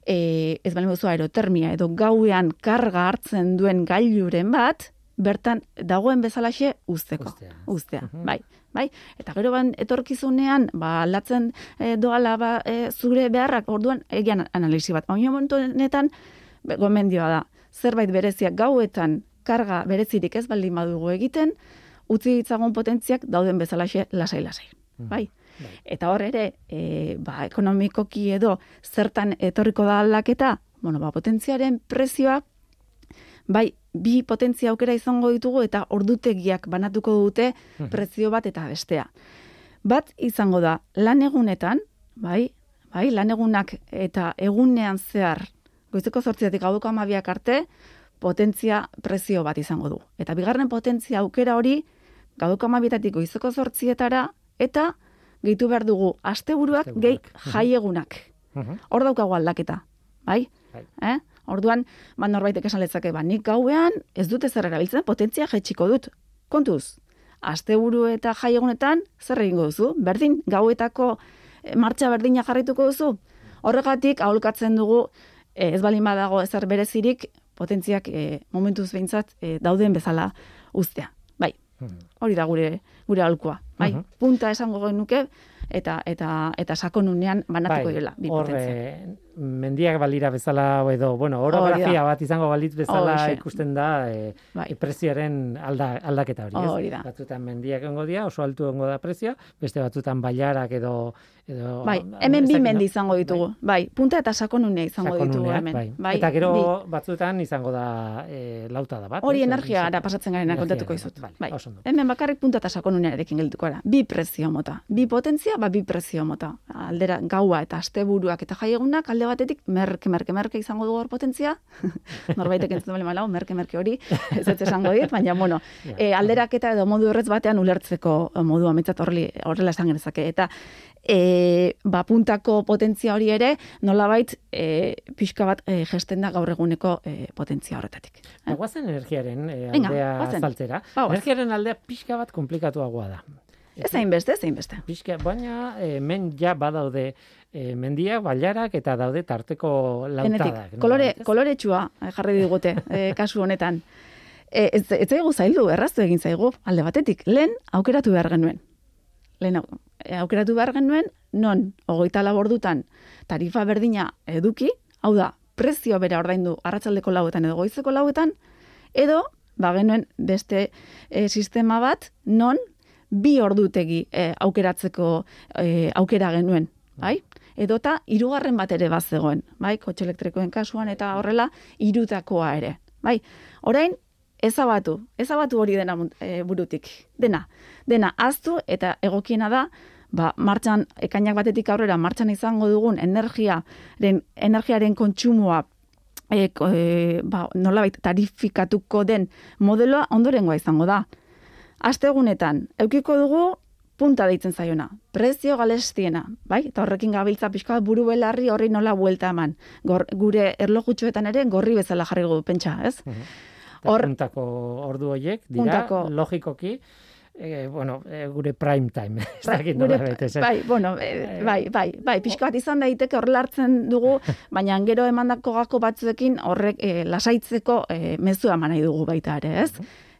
e, ez baldin baduzu aerotermia, edo gauean karga hartzen duen gailuren bat, bertan dagoen bezalaxe usteko. Uztea. Uztea, Mhm. bai. Bai, eta gero ban etorkizunean, ba, aldatzen e, doala ba, e, zure beharrak, orduan egian analisi bat. Baina momentu honetan, gomendioa da, zerbait bereziak gauetan karga berezirik ez baldin badugu egiten, utzi ditzagun potentziak dauden bezalaxe lasai-lasai. Bai. Bai. Eta hor ere, e, ba, ekonomikoki edo zertan etorriko da aldaketa, bueno, ba, potentziaren prezioa, bai, bi potentzia aukera izango ditugu eta ordutegiak banatuko dute prezio bat eta bestea. Bat izango da, lan egunetan, bai, bai, lan egunak eta egunean zehar, goizeko zortziatik gauko amabiak arte, potentzia prezio bat izango du. Eta bigarren potentzia aukera hori, gauko amabietatik goizeko zortzietara, eta gehitu behar dugu asteburuak gehi Asteburuak. jaiegunak. Mhm. Hor daukagu aldaketa, bai? Bai. Eh? Orduan, ba norbaitek esan letzake, ba nik gauean ez dute zer erabiltzen, potentzia jetxiko dut. Kontuz, asteburu eta jaiegunetan zer egingo duzu? Berdin, gauetako eh, martxa berdina jarrituko duzu? Horregatik, aholkatzen dugu, eh, ez balin badago ezer berezirik, potentziak eh, momentuz behintzat eh, dauden bezala uztea. Bai, Mhm. hori da gure gure aholkua. Bai, Mhm. punta esango genuke eta eta eta sakonunean banatuko direla bi hor, potentzia. eh, mendiak balira bezala edo, bueno, orografia bat izango balitz bezala Horixe. ikusten da eh, Bai. prezioaren alda, aldaketa hori, ez? Hori da. Batzutan mendiak egongo dira, oso altu egongo da prezioa, beste batzutan bailarak edo edo Bai, hemen bi mendi izango ditugu. Bai, punta eta sakonunea izango ditugu Sakonuneak, hemen. bai. Eta gero batzutan izango da e, lauta da bat. Hori energia ara pasatzen garena energia kontatuko gara, izut. Vale, Bai. ondo. Hemen bakarrik punta eta sakonunearekin geldituko gara. Bi prezio mota. Bi potentzia, ba bi prezio mota. Aldera gaua eta asteburuak eta jaiegunak alde batetik merke merke merke izango dugu hor potentzia. Norbaitek entzun bale malau, merke merke hori ez ez esango dit, baina bueno, e, alderaketa edo modu horretz batean ulertzeko eh, modu ametzat horreli horrela esan genezake eta e, ba, puntako potentzia hori ere nolabait e, pixka bat e, gesten da gaur eguneko e, potentzia horretatik. Ba, Guazen energiaren e, Venga, aldea goazen. azaltzera. Ba. Energiaren aldea pixka bat komplikatuagoa da. Ez hainbeste, ez hainbeste. Pixka, baina e, men ja badaude e, mendiak, bailarak eta daude tarteko lautadak. Denetik, kolore, koloretsua eh, jarri digute e, kasu honetan. E, ez, ez zaigu zaildu, erraztu egin zaigu, alde batetik. Lehen aukeratu behar genuen. Lehen au- aukeratu behar genuen, non, hogeita labordutan, tarifa berdina eduki, hau da, prezio bera ordaindu arratsaldeko lauetan edo goizeko lauetan, edo, ba genuen beste e, sistema bat, non, bi ordutegi e, aukeratzeko e, aukera genuen, bai? Edota hirugarren bat ere bazegoen, bai? Kotxe elektrikoen kasuan eta horrela hirutakoa ere, bai? Orain ezabatu, ezabatu hori dena e, burutik, dena, dena aztu eta egokiena da ba, martxan, ekainak batetik aurrera martxan izango dugun energiaren, energiaren kontsumoa e, e, ba, nolabait tarifikatuko den modeloa ondorengoa izango da. Astegunetan, eukiko dugu punta deitzen zaiona, prezio galestiena, bai? Eta horrekin gabiltza pixka bat buru belarri horri nola buelta eman. Gor, gure erlojutxoetan ere gorri bezala jarri dugu pentsa, ez? Eta hor- puntako ordu horiek dira Puntako- logikoki e, bueno, e, gure prime time. Ez dakit nolabait esan. bai, bueno, e, bai, bai, bai, pixka bat izan daiteke horrela hartzen dugu, baina gero emandako gako batzuekin horrek e, lasaitzeko e, mezua eman nahi dugu baita ere, ez?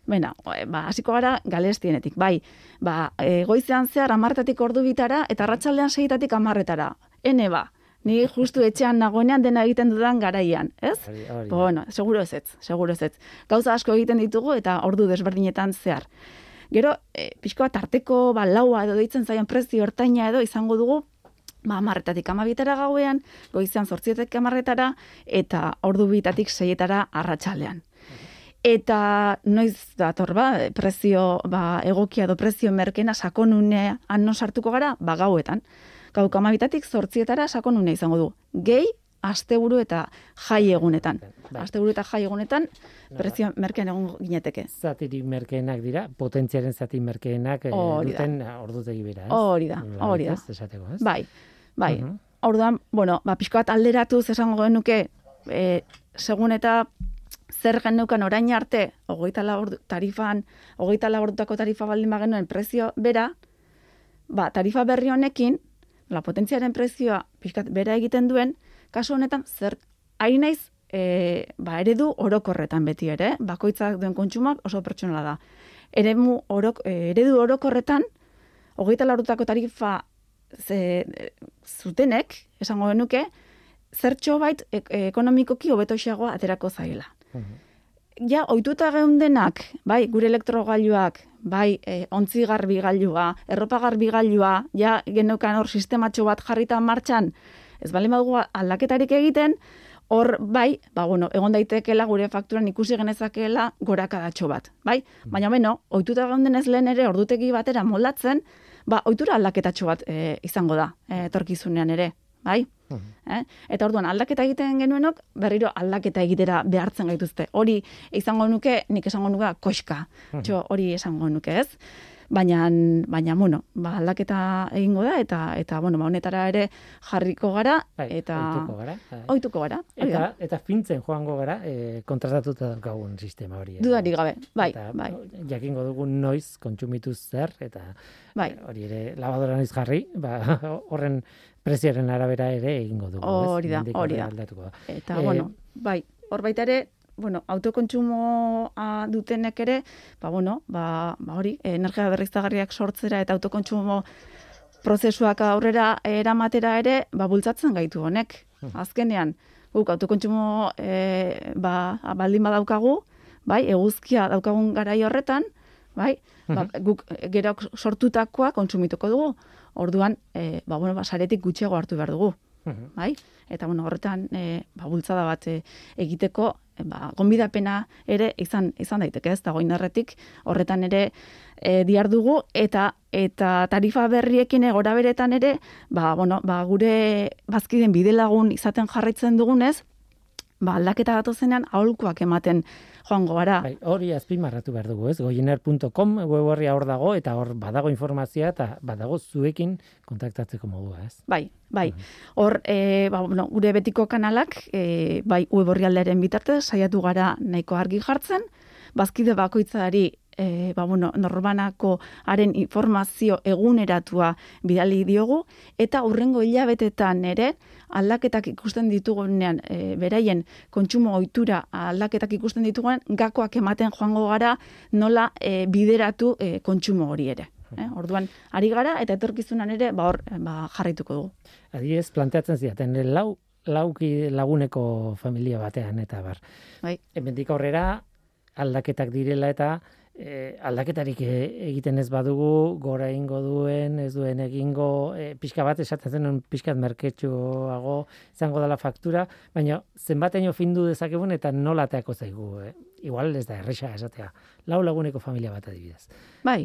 Bena, e, ba, hasiko gara galestienetik, bai, ba, e, goizean zehar amartatik ordu bitara, eta arratsaldean seitatik amarretara. Ene ba, ni justu etxean nagoenean dena egiten dudan garaian, ez? Da. bueno, seguro ez ez, seguro ez ez. Gauza asko egiten ditugu eta ordu desberdinetan zehar. Gero, e, pixko bat arteko ba, laua edo deitzen zaion prezio ertaina edo izango dugu, ba, amarretatik amabietara gauean, goizean zortzietek amarretara, eta ordu bitatik seietara arratsaldean. Eta noiz dator ba, prezio ba, egokia edo prezio merkena sakonunean non sartuko gara, ba gauetan. Gauko amabitatik zortzietara sakonune izango du. Gehi, asteburu eta jai egunetan. Bai. Asteburu eta jai egunetan, prezio merkean egon gineteke. Zatirik merkeenak dira, potentziaren zati merkeenak e, Hori da. duten ordutegi bera, ez? Hori da, hori da. ez, Esateko, ez? Bai, Bai, Mhm. orduan, bueno, ba, pixka bat alderatuz esango genuke, e, segun eta zer geneukan orain arte, hogeita ordu, tarifan, hogeita ordutako tarifa baldin bagenuen prezio bera, ba, tarifa berri honekin, la potentziaren prezioa pixkat bera egiten duen, kasu honetan, zer, ari naiz, e, ba, eredu orokorretan beti ere, bakoitzak duen kontsumak oso pertsonala da. Eremu orok, e, eredu orokorretan, hogeita laurutako tarifa ze, zutenek, esango genuke, zertxo bait e, e, ekonomikoki hobetoxeagoa aterako zaila. Ja, ohituta geundenak, bai, gure elektrogailuak, bai, e, ontzi garbi gailua, erropa garbi gailua, ja, geneukan hor sistematxo bat jarrita martxan, ez bali badugu aldaketarik egiten, hor, bai, ba, bueno, egon daitekeela gure fakturan ikusi genezakeela gorakadatxo bat, bai? Baina, beno, ohituta geundenez lehen ere ordutegi batera moldatzen, ba, ohitura aldaketatxo bat e, izango da, e, etorkizunean ere, bai? Eh? Eta orduan aldaketa egiten genuenok berriro aldaketa egitera behartzen gaituzte. Hori izango nuke, nik esango nuke koxka. Txo, hori esango nuke, ez? Baina, baina bueno, ba, aldaketa egingo da eta eta bueno, ba, honetara ere jarriko gara Bai, eta ohituko gara. bai. ohituko gara. Eta, eta fintzen joango gara, e, kontratatuta daukagun sistema hori. eh. Dudarik gabe. Bai, eta, bai. Jakingo dugu noiz kontsumitu zer, eta Bai. hori ere labadora noiz jarri, ba, horren prezioaren arabera ere egingo dugu. Hori da, hori da. Eta, Eh, bueno, bai, hor baita ere, bueno, autokontsumoa dutenek ere, ba, bueno, ba, ba hori, energia berriztagarriak sortzera eta autokontsumo prozesuak aurrera eramatera ere, ba, bultzatzen gaitu honek. Azkenean, guk autokontsumo e, ba, baldin badaukagu, bai, eguzkia daukagun garai horretan, bai, ba, guk gero sortutakoa kontsumituko dugu. Orduan, e, ba, bueno, ba, saretik gutxiago hartu behar dugu Mhm. bai? Eta bueno, horretan e, ba, bultzada bat e, egiteko, e, ba, gonbidapena ere izan izan daiteke, ez? Dagoin erretik horretan ere e, diar dugu eta eta tarifa berriekin egora beretan ere, ba, bueno, ba, gure bazkiden bidelagun izaten jarraitzen dugunez, ba, aldaketa datozenean aholkuak ematen joango gara. Bai, hori azpimarratu behar dugu, ez? goiener.com web horria hor dago, eta hor badago informazioa, eta badago zuekin kontaktatzeko modua, ez? Bai, bai. Hor, e, ba, bueno, gure betiko kanalak, e, bai, web orrialdearen bitartez, saiatu gara nahiko argi jartzen, bazkide bakoitzari e, ba, bueno, norbanako haren informazio eguneratua bidali diogu, eta hurrengo hilabetetan ere, aldaketak ikusten ditugunean, e, beraien kontsumo ohitura aldaketak ikusten ditugunean, gakoak ematen joango gara nola e, bideratu e, kontsumo hori ere. Eh? Orduan, ari gara eta etorkizunan ere ba hor ba, jarraituko dugu. Adibidez, planteatzen ziaten, lau, lauki laguneko familia batean, eta bar. Bai. Hemendik aurrera aldaketak direla eta e, aldaketarik e, egiten ez badugu, gora egingo duen, ez duen egingo, e, pixka bat esaten zenuen pixkat merketxuago izango dela faktura, baina zenbateino findu dezakegun eta nola ateako zaigu. E? Igual ez da erresa esatea. Lau laguneko familia bat adibidez. Bai.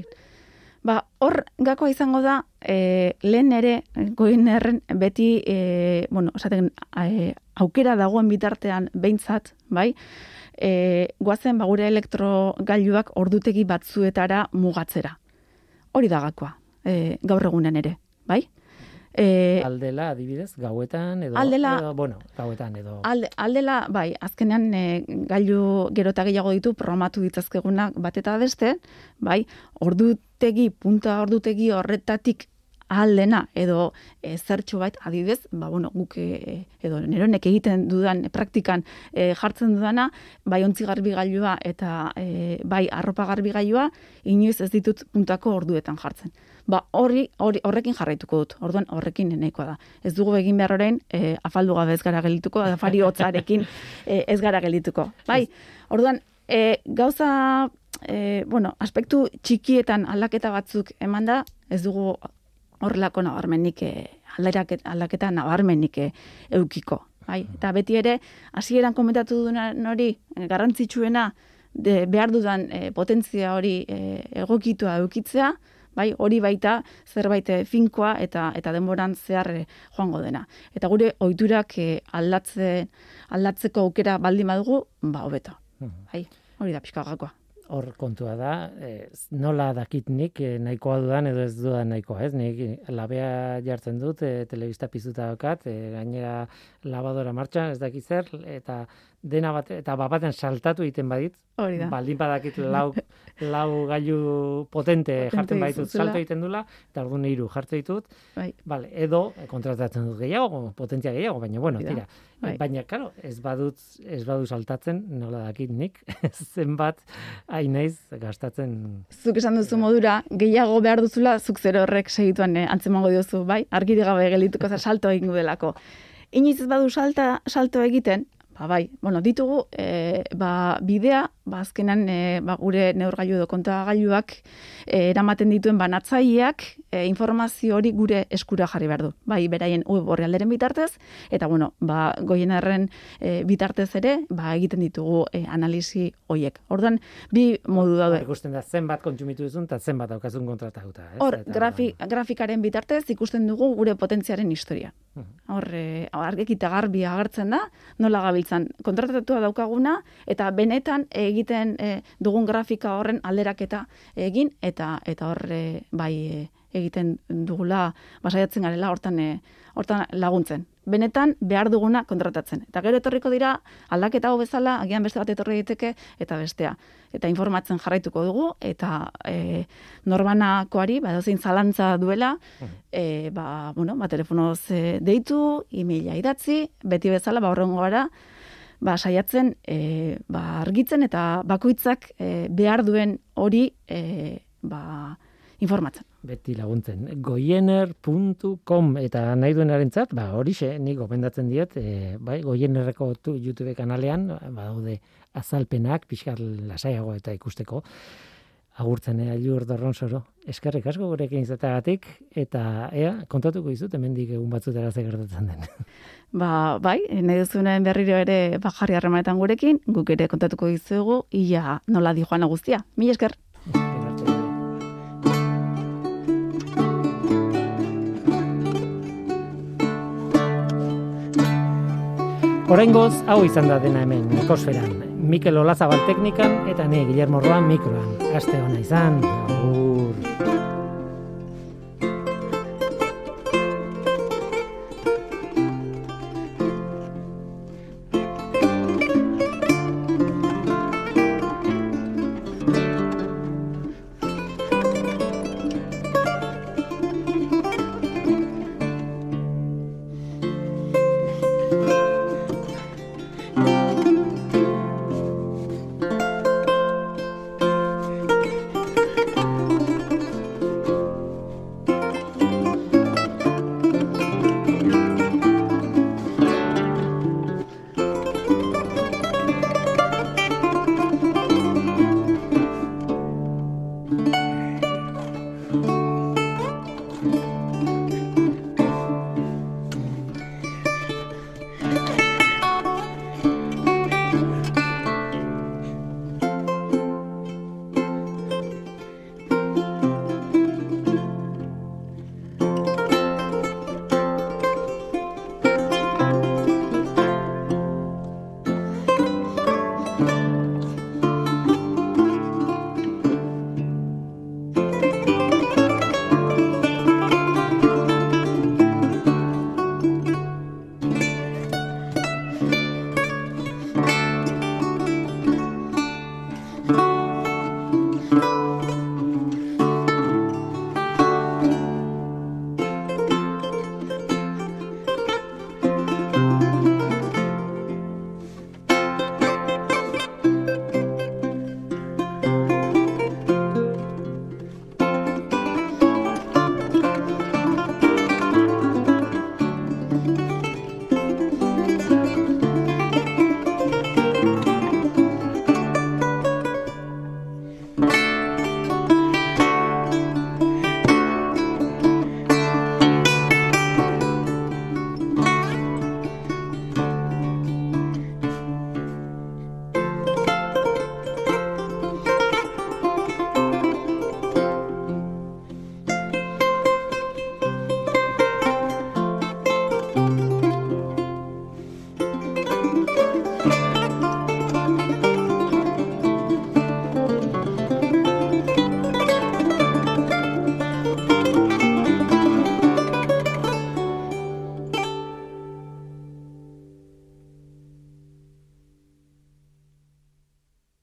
Ba, hor gakoa izango da, e, lehen ere, goin erren, beti, e, bueno, esaten, e, aukera dagoen bitartean behintzat, bai, e, guazen ba, gure elektrogailuak ordutegi batzuetara mugatzera. Hori da gakoa, e, gaur egunen ere, bai? E, Aldela adibidez, gauetan edo, Aldela- edo bueno, gauetan edo Alde, aldela, bai, azkenean e, gailu gero eta gehiago ditu programatu ditzazkegunak bat eta beste, bai, ordutegi, punta ordutegi horretatik aldena edo e, zertxo bait adibidez, ba, bueno, guk e, edo neronek egiten dudan praktikan e, jartzen dudana, bai ontzi garbi eta e, bai arropa garbi gailua, inoiz ez ditut puntako orduetan jartzen. Ba, hori, hori horrekin jarraituko dut. Orduan horrekin nahikoa da. Ez dugu egin behar orain e, afaldu gabe ez gara gelituko, afari hotzarekin e, ez gara gelituko. Bai, orduan e, gauza e, bueno, aspektu txikietan aldaketa batzuk eman da, ez dugu horrelako nabarmenik e, aldarak- aldaketa nabarmenik e, eukiko. Bai, eta beti ere, hasieran komentatu duen hori, e, garrantzitsuena, de, behar dudan e, potentzia hori e, egokitua eukitzea, bai, hori baita zerbait finkoa eta eta denboran zehar joango dena. Eta gure ohiturak e, aldatze aldatzeko aukera baldin badugu, ba hobeto. Mhm. Bai, hori da pixka gakoa. Hor kontua da, e, nola dakit nik e, nahikoa dudan edo ez dudan nahikoa, ez? Nik labea jartzen dut, e, telebista piztuta daukat, e, gainera labadora martxan, ez dakit zer, eta dena bat, eta bapaten saltatu egiten badit, Hori da. baldin badakit lau, lau gailu potente Potente jartzen baditut salto egiten dula, eta orduan hiru jartzen ditut, Bai. Vale, edo eh, kontratatzen dut gehiago, potentzia gehiago, baina bueno, tira. Bai. Baina, claro, ez badut, ez badu saltatzen, nola dakit nik, zenbat naiz gastatzen. Zuk esan duzu modura, gehiago behar duzula, zuk zero horrek segituan eh, antzemango diozu, bai? Argiri gabe gelituko za salto egin delako. Inoiz ez badu salta, salto egiten, ba bai, bueno, ditugu, e, ba, bidea, ba, azkenan, e, ba, gure neurgailu edo kontagailuak e, eramaten dituen banatzaileak e, informazio hori gure eskura jarri behar du. Bai, beraien web orrialderen bitartez, eta bueno, ba, goienerren e, bitartez ere, ba, egiten ditugu e, analisi hoiek. Orduan, bi modu daude. Ikusten da zenbat kontsumitu duzun, eta zenbat daukazun kontratatuta. Ez? Hor, Eta, grafi, grafikaren bitartez ikusten dugu gure potentziaren historia. Hor, e, argekita garbi agertzen da, nola gabiltzan kontratatua daukaguna, eta benetan egiten e, dugun grafika horren alderaketa egin, eta eta hor, e, bai, e, egiten dugula, basaiatzen garela hortan, e, hortan laguntzen. Benetan behar duguna kontratatzen. Eta gero etorriko dira aldaketa hau bezala, agian beste bat etorri daiteke eta bestea. Eta informatzen jarraituko dugu eta e, norbanakoari ba edozein zalantza duela, e, ba bueno, ba telefonoz e, deitu, emaila idatzi, beti bezala ba horrengo gara ba saiatzen e, ba argitzen eta bakoitzak e, behar duen hori e, ba informatzen. Beti laguntzen. Goiener.com eta nahi duenarentzat, ba horixe, nik gomendatzen diot, e, bai, Goienerreko tu, YouTube kanalean, badaude azalpenak, pixkar lasaiago eta ikusteko. Agurtzen ea Jur Dorronsoro. Eskerrik asko gurekin izateagatik eta ea kontatuko dizut hemendik egun batzutara ze gertatzen den. Ba, bai, nahi duzunen berriro ere bajarri harremanetan gurekin, guk ere kontatuko dizugu, ia nola di joan guztia. Mila esker. Oraingoz hau izan da dena hemen ekosferan. Mikel Olazabal teknikan eta ne Guillermo Roa mikroan. Aste ona izan. Agur.